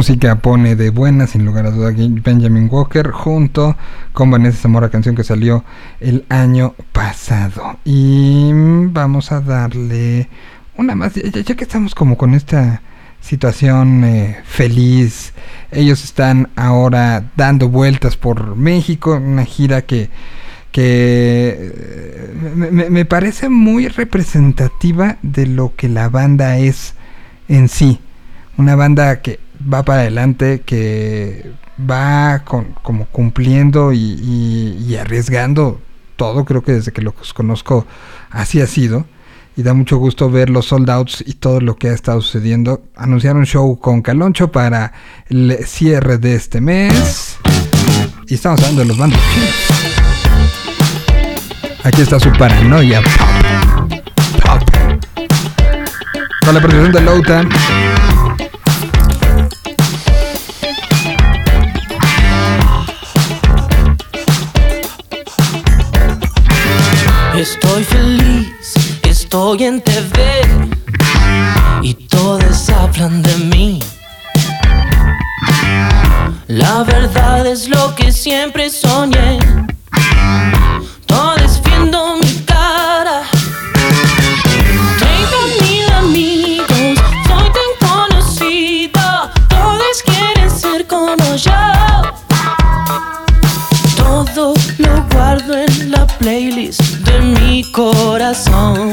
Música pone de buena, sin lugar a duda, Benjamin Walker, junto con Vanessa Zamora, canción que salió el año pasado. Y vamos a darle una más, ya, que estamos como con esta situación eh, feliz. Ellos están ahora dando vueltas por México, una gira que, que eh, me parece muy representativa de lo que la banda es en sí. Una banda que va para adelante, que va con, como cumpliendo y, arriesgando todo. Creo que desde que los conozco así ha sido. Y da mucho gusto ver los sold y todo lo que ha estado sucediendo. Anunciaron show con Caloncho para el cierre de este mes. Y estamos hablando de los bandos. Aquí está su paranoia pop. Pop. Con la producción de Louta. Estoy feliz, estoy en TV y todos hablan de mí. La verdad es lo que siempre soñé. Corazón.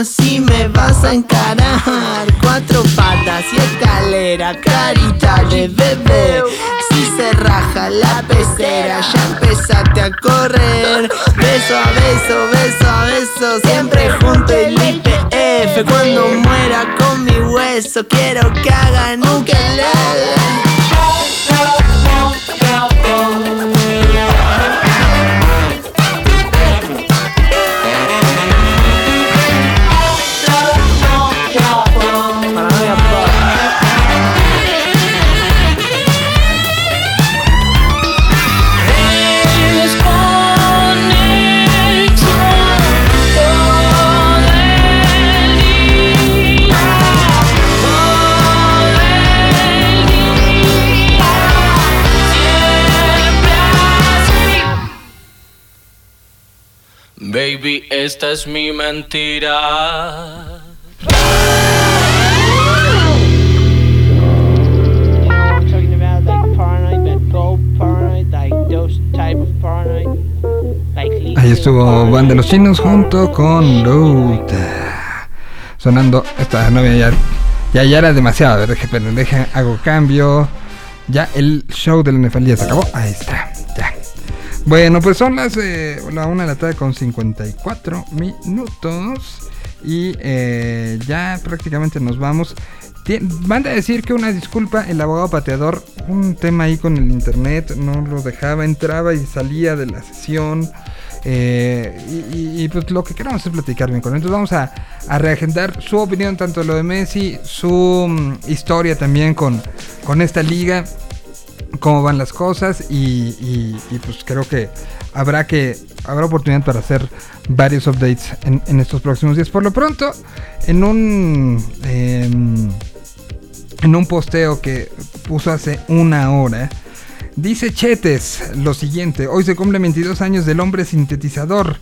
Si me vas a encarar. Cuatro patas y escalera, carita de bebé. Si se raja la pecera, ya empezaste a correr. Beso a beso, beso a beso, siempre junto el IPF. Cuando muera con mi hueso, quiero que hagan un quelele. Baby, esta es mi mentira. talking about like paranoid, that gold paranoid, like those type of paranoid, like Ahí estuvo Banda de los Chinos junto con Louta. Sonando esta novia ya, ya, ya era demasiado. A ver, deje, pero deje, hago cambio. Ya el show del NFL ya se acabó. Ahí está. Bueno, pues son las eh, la una de la tarde con 54 minutos. Y eh, ya prácticamente nos vamos. Manda a decir que una disculpa, el abogado pateador, un tema ahí con el internet, no lo dejaba, entraba y salía de la sesión. eh, y, pues lo que queremos es platicar bien con él. Entonces vamos a, a reagendar su opinión, tanto de lo de Messi, su mm, historia también con, con esta liga, cómo van las cosas y, y- y, pues creo que habrá que habrá oportunidad para hacer varios updates en, en estos próximos días. Por lo pronto, en un em, en un posteo que puso hace una hora. Dice Chetes lo siguiente, hoy se cumplen 22 años del hombre sintetizador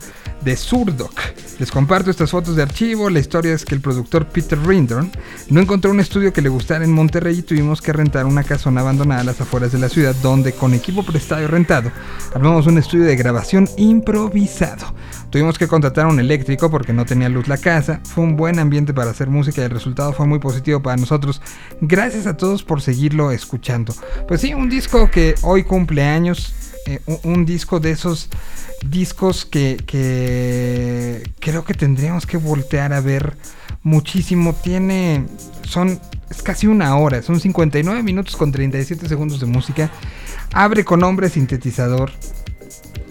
de Surdoc. Les comparto estas fotos de archivo, la historia es que el productor Peter Rindorn no encontró un estudio que le gustara en Monterrey y tuvimos que rentar una casona abandonada a las afueras de la ciudad donde con equipo prestado y rentado armamos un estudio de grabación improvisado. Tuvimos que contratar a un eléctrico porque no tenía luz la casa. Fue un buen ambiente para hacer música y el resultado fue muy positivo para nosotros. Gracias a todos por seguirlo escuchando. Pues sí, un disco que hoy cumple años. eh, un, disco de esos discos que, que creo que tendríamos que voltear a ver muchísimo. Tiene. Son. Es casi una hora. Son 59 minutos con 37 segundos de música. Abre con hombre sintetizador.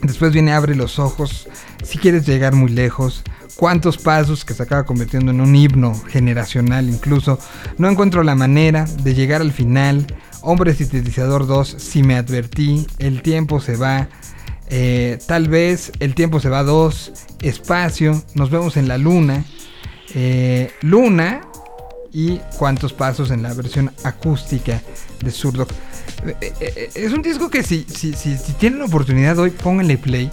Después viene Abre los ojos. Si quieres llegar muy lejos. Cuántos pasos que se acaba convirtiendo en un himno generacional incluso. No encuentro la manera de llegar al final. Hombre sintetizador 2. Si me advertí. El tiempo se va. eh, tal vez el tiempo se va 2. Espacio. Nos vemos en la luna. eh, luna. Y cuántos pasos en la versión acústica de Surdoc. Eh, Es un disco que si, si, si, si tienen la oportunidad hoy, pónganle play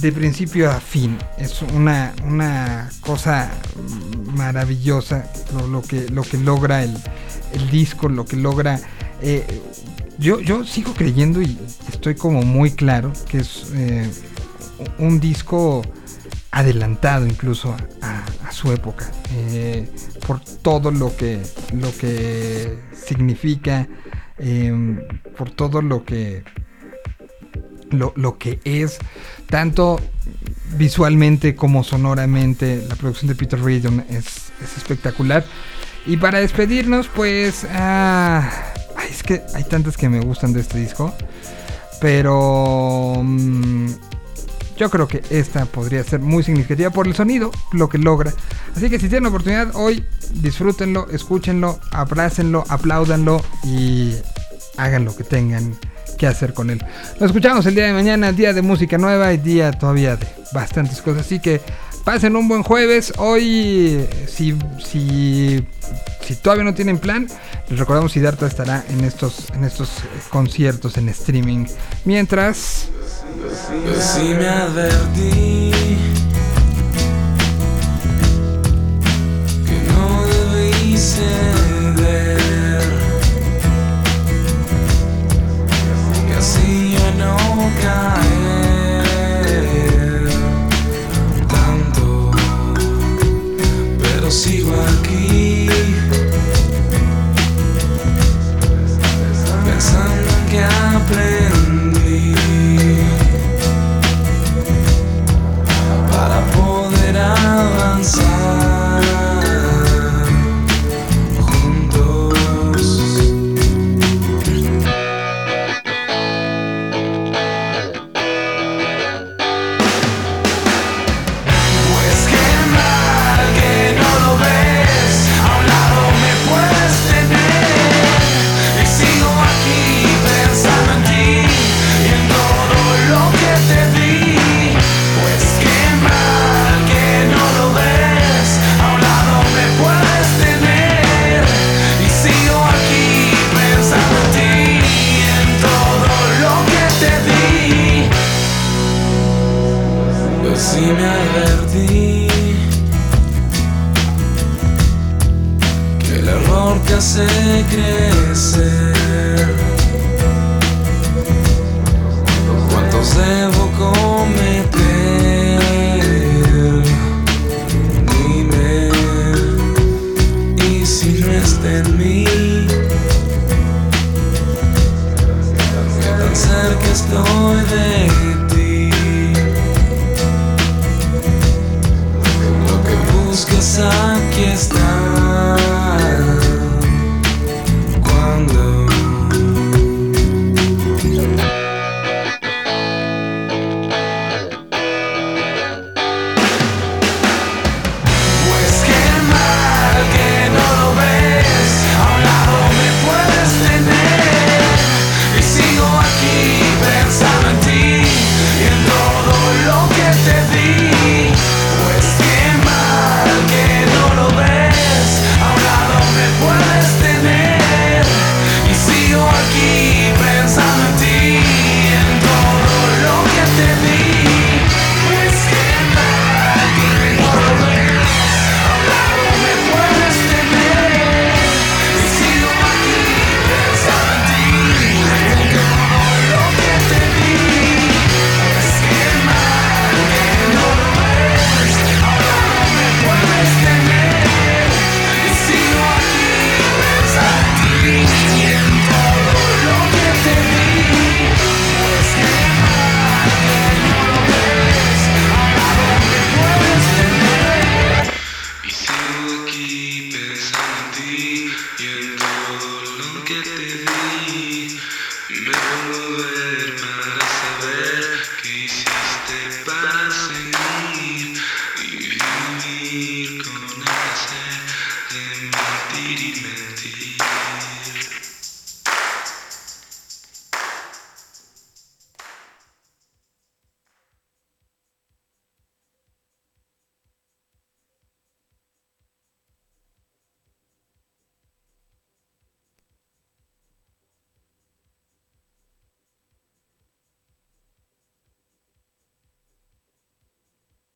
de principio a fin. Es una, una cosa maravillosa lo, lo que, lo que logra el, el disco, lo que logra... eh, yo, yo sigo creyendo y estoy como muy claro que es eh, un disco adelantado incluso a, su época eh, por todo lo que lo que significa por todo lo que lo, lo que es tanto visualmente como sonoramente la producción de Peter Reardon es, es espectacular y para despedirnos pues ah, es que hay tantas que me gustan de este disco pero mm, yo creo que esta podría ser muy significativa por el sonido, lo que logra. Así que si tienen la oportunidad hoy, disfrútenlo, escúchenlo, abrácenlo, apláudanlo y hagan lo que tengan que hacer con él. Nos escuchamos el día de mañana, día de música nueva y día todavía de bastantes cosas. Así que pasen un buen jueves. Hoy, si, si, si todavía no tienen plan, les recordamos Siddhartha estará en estos, en estos conciertos en streaming. Mientras... Sí me advertí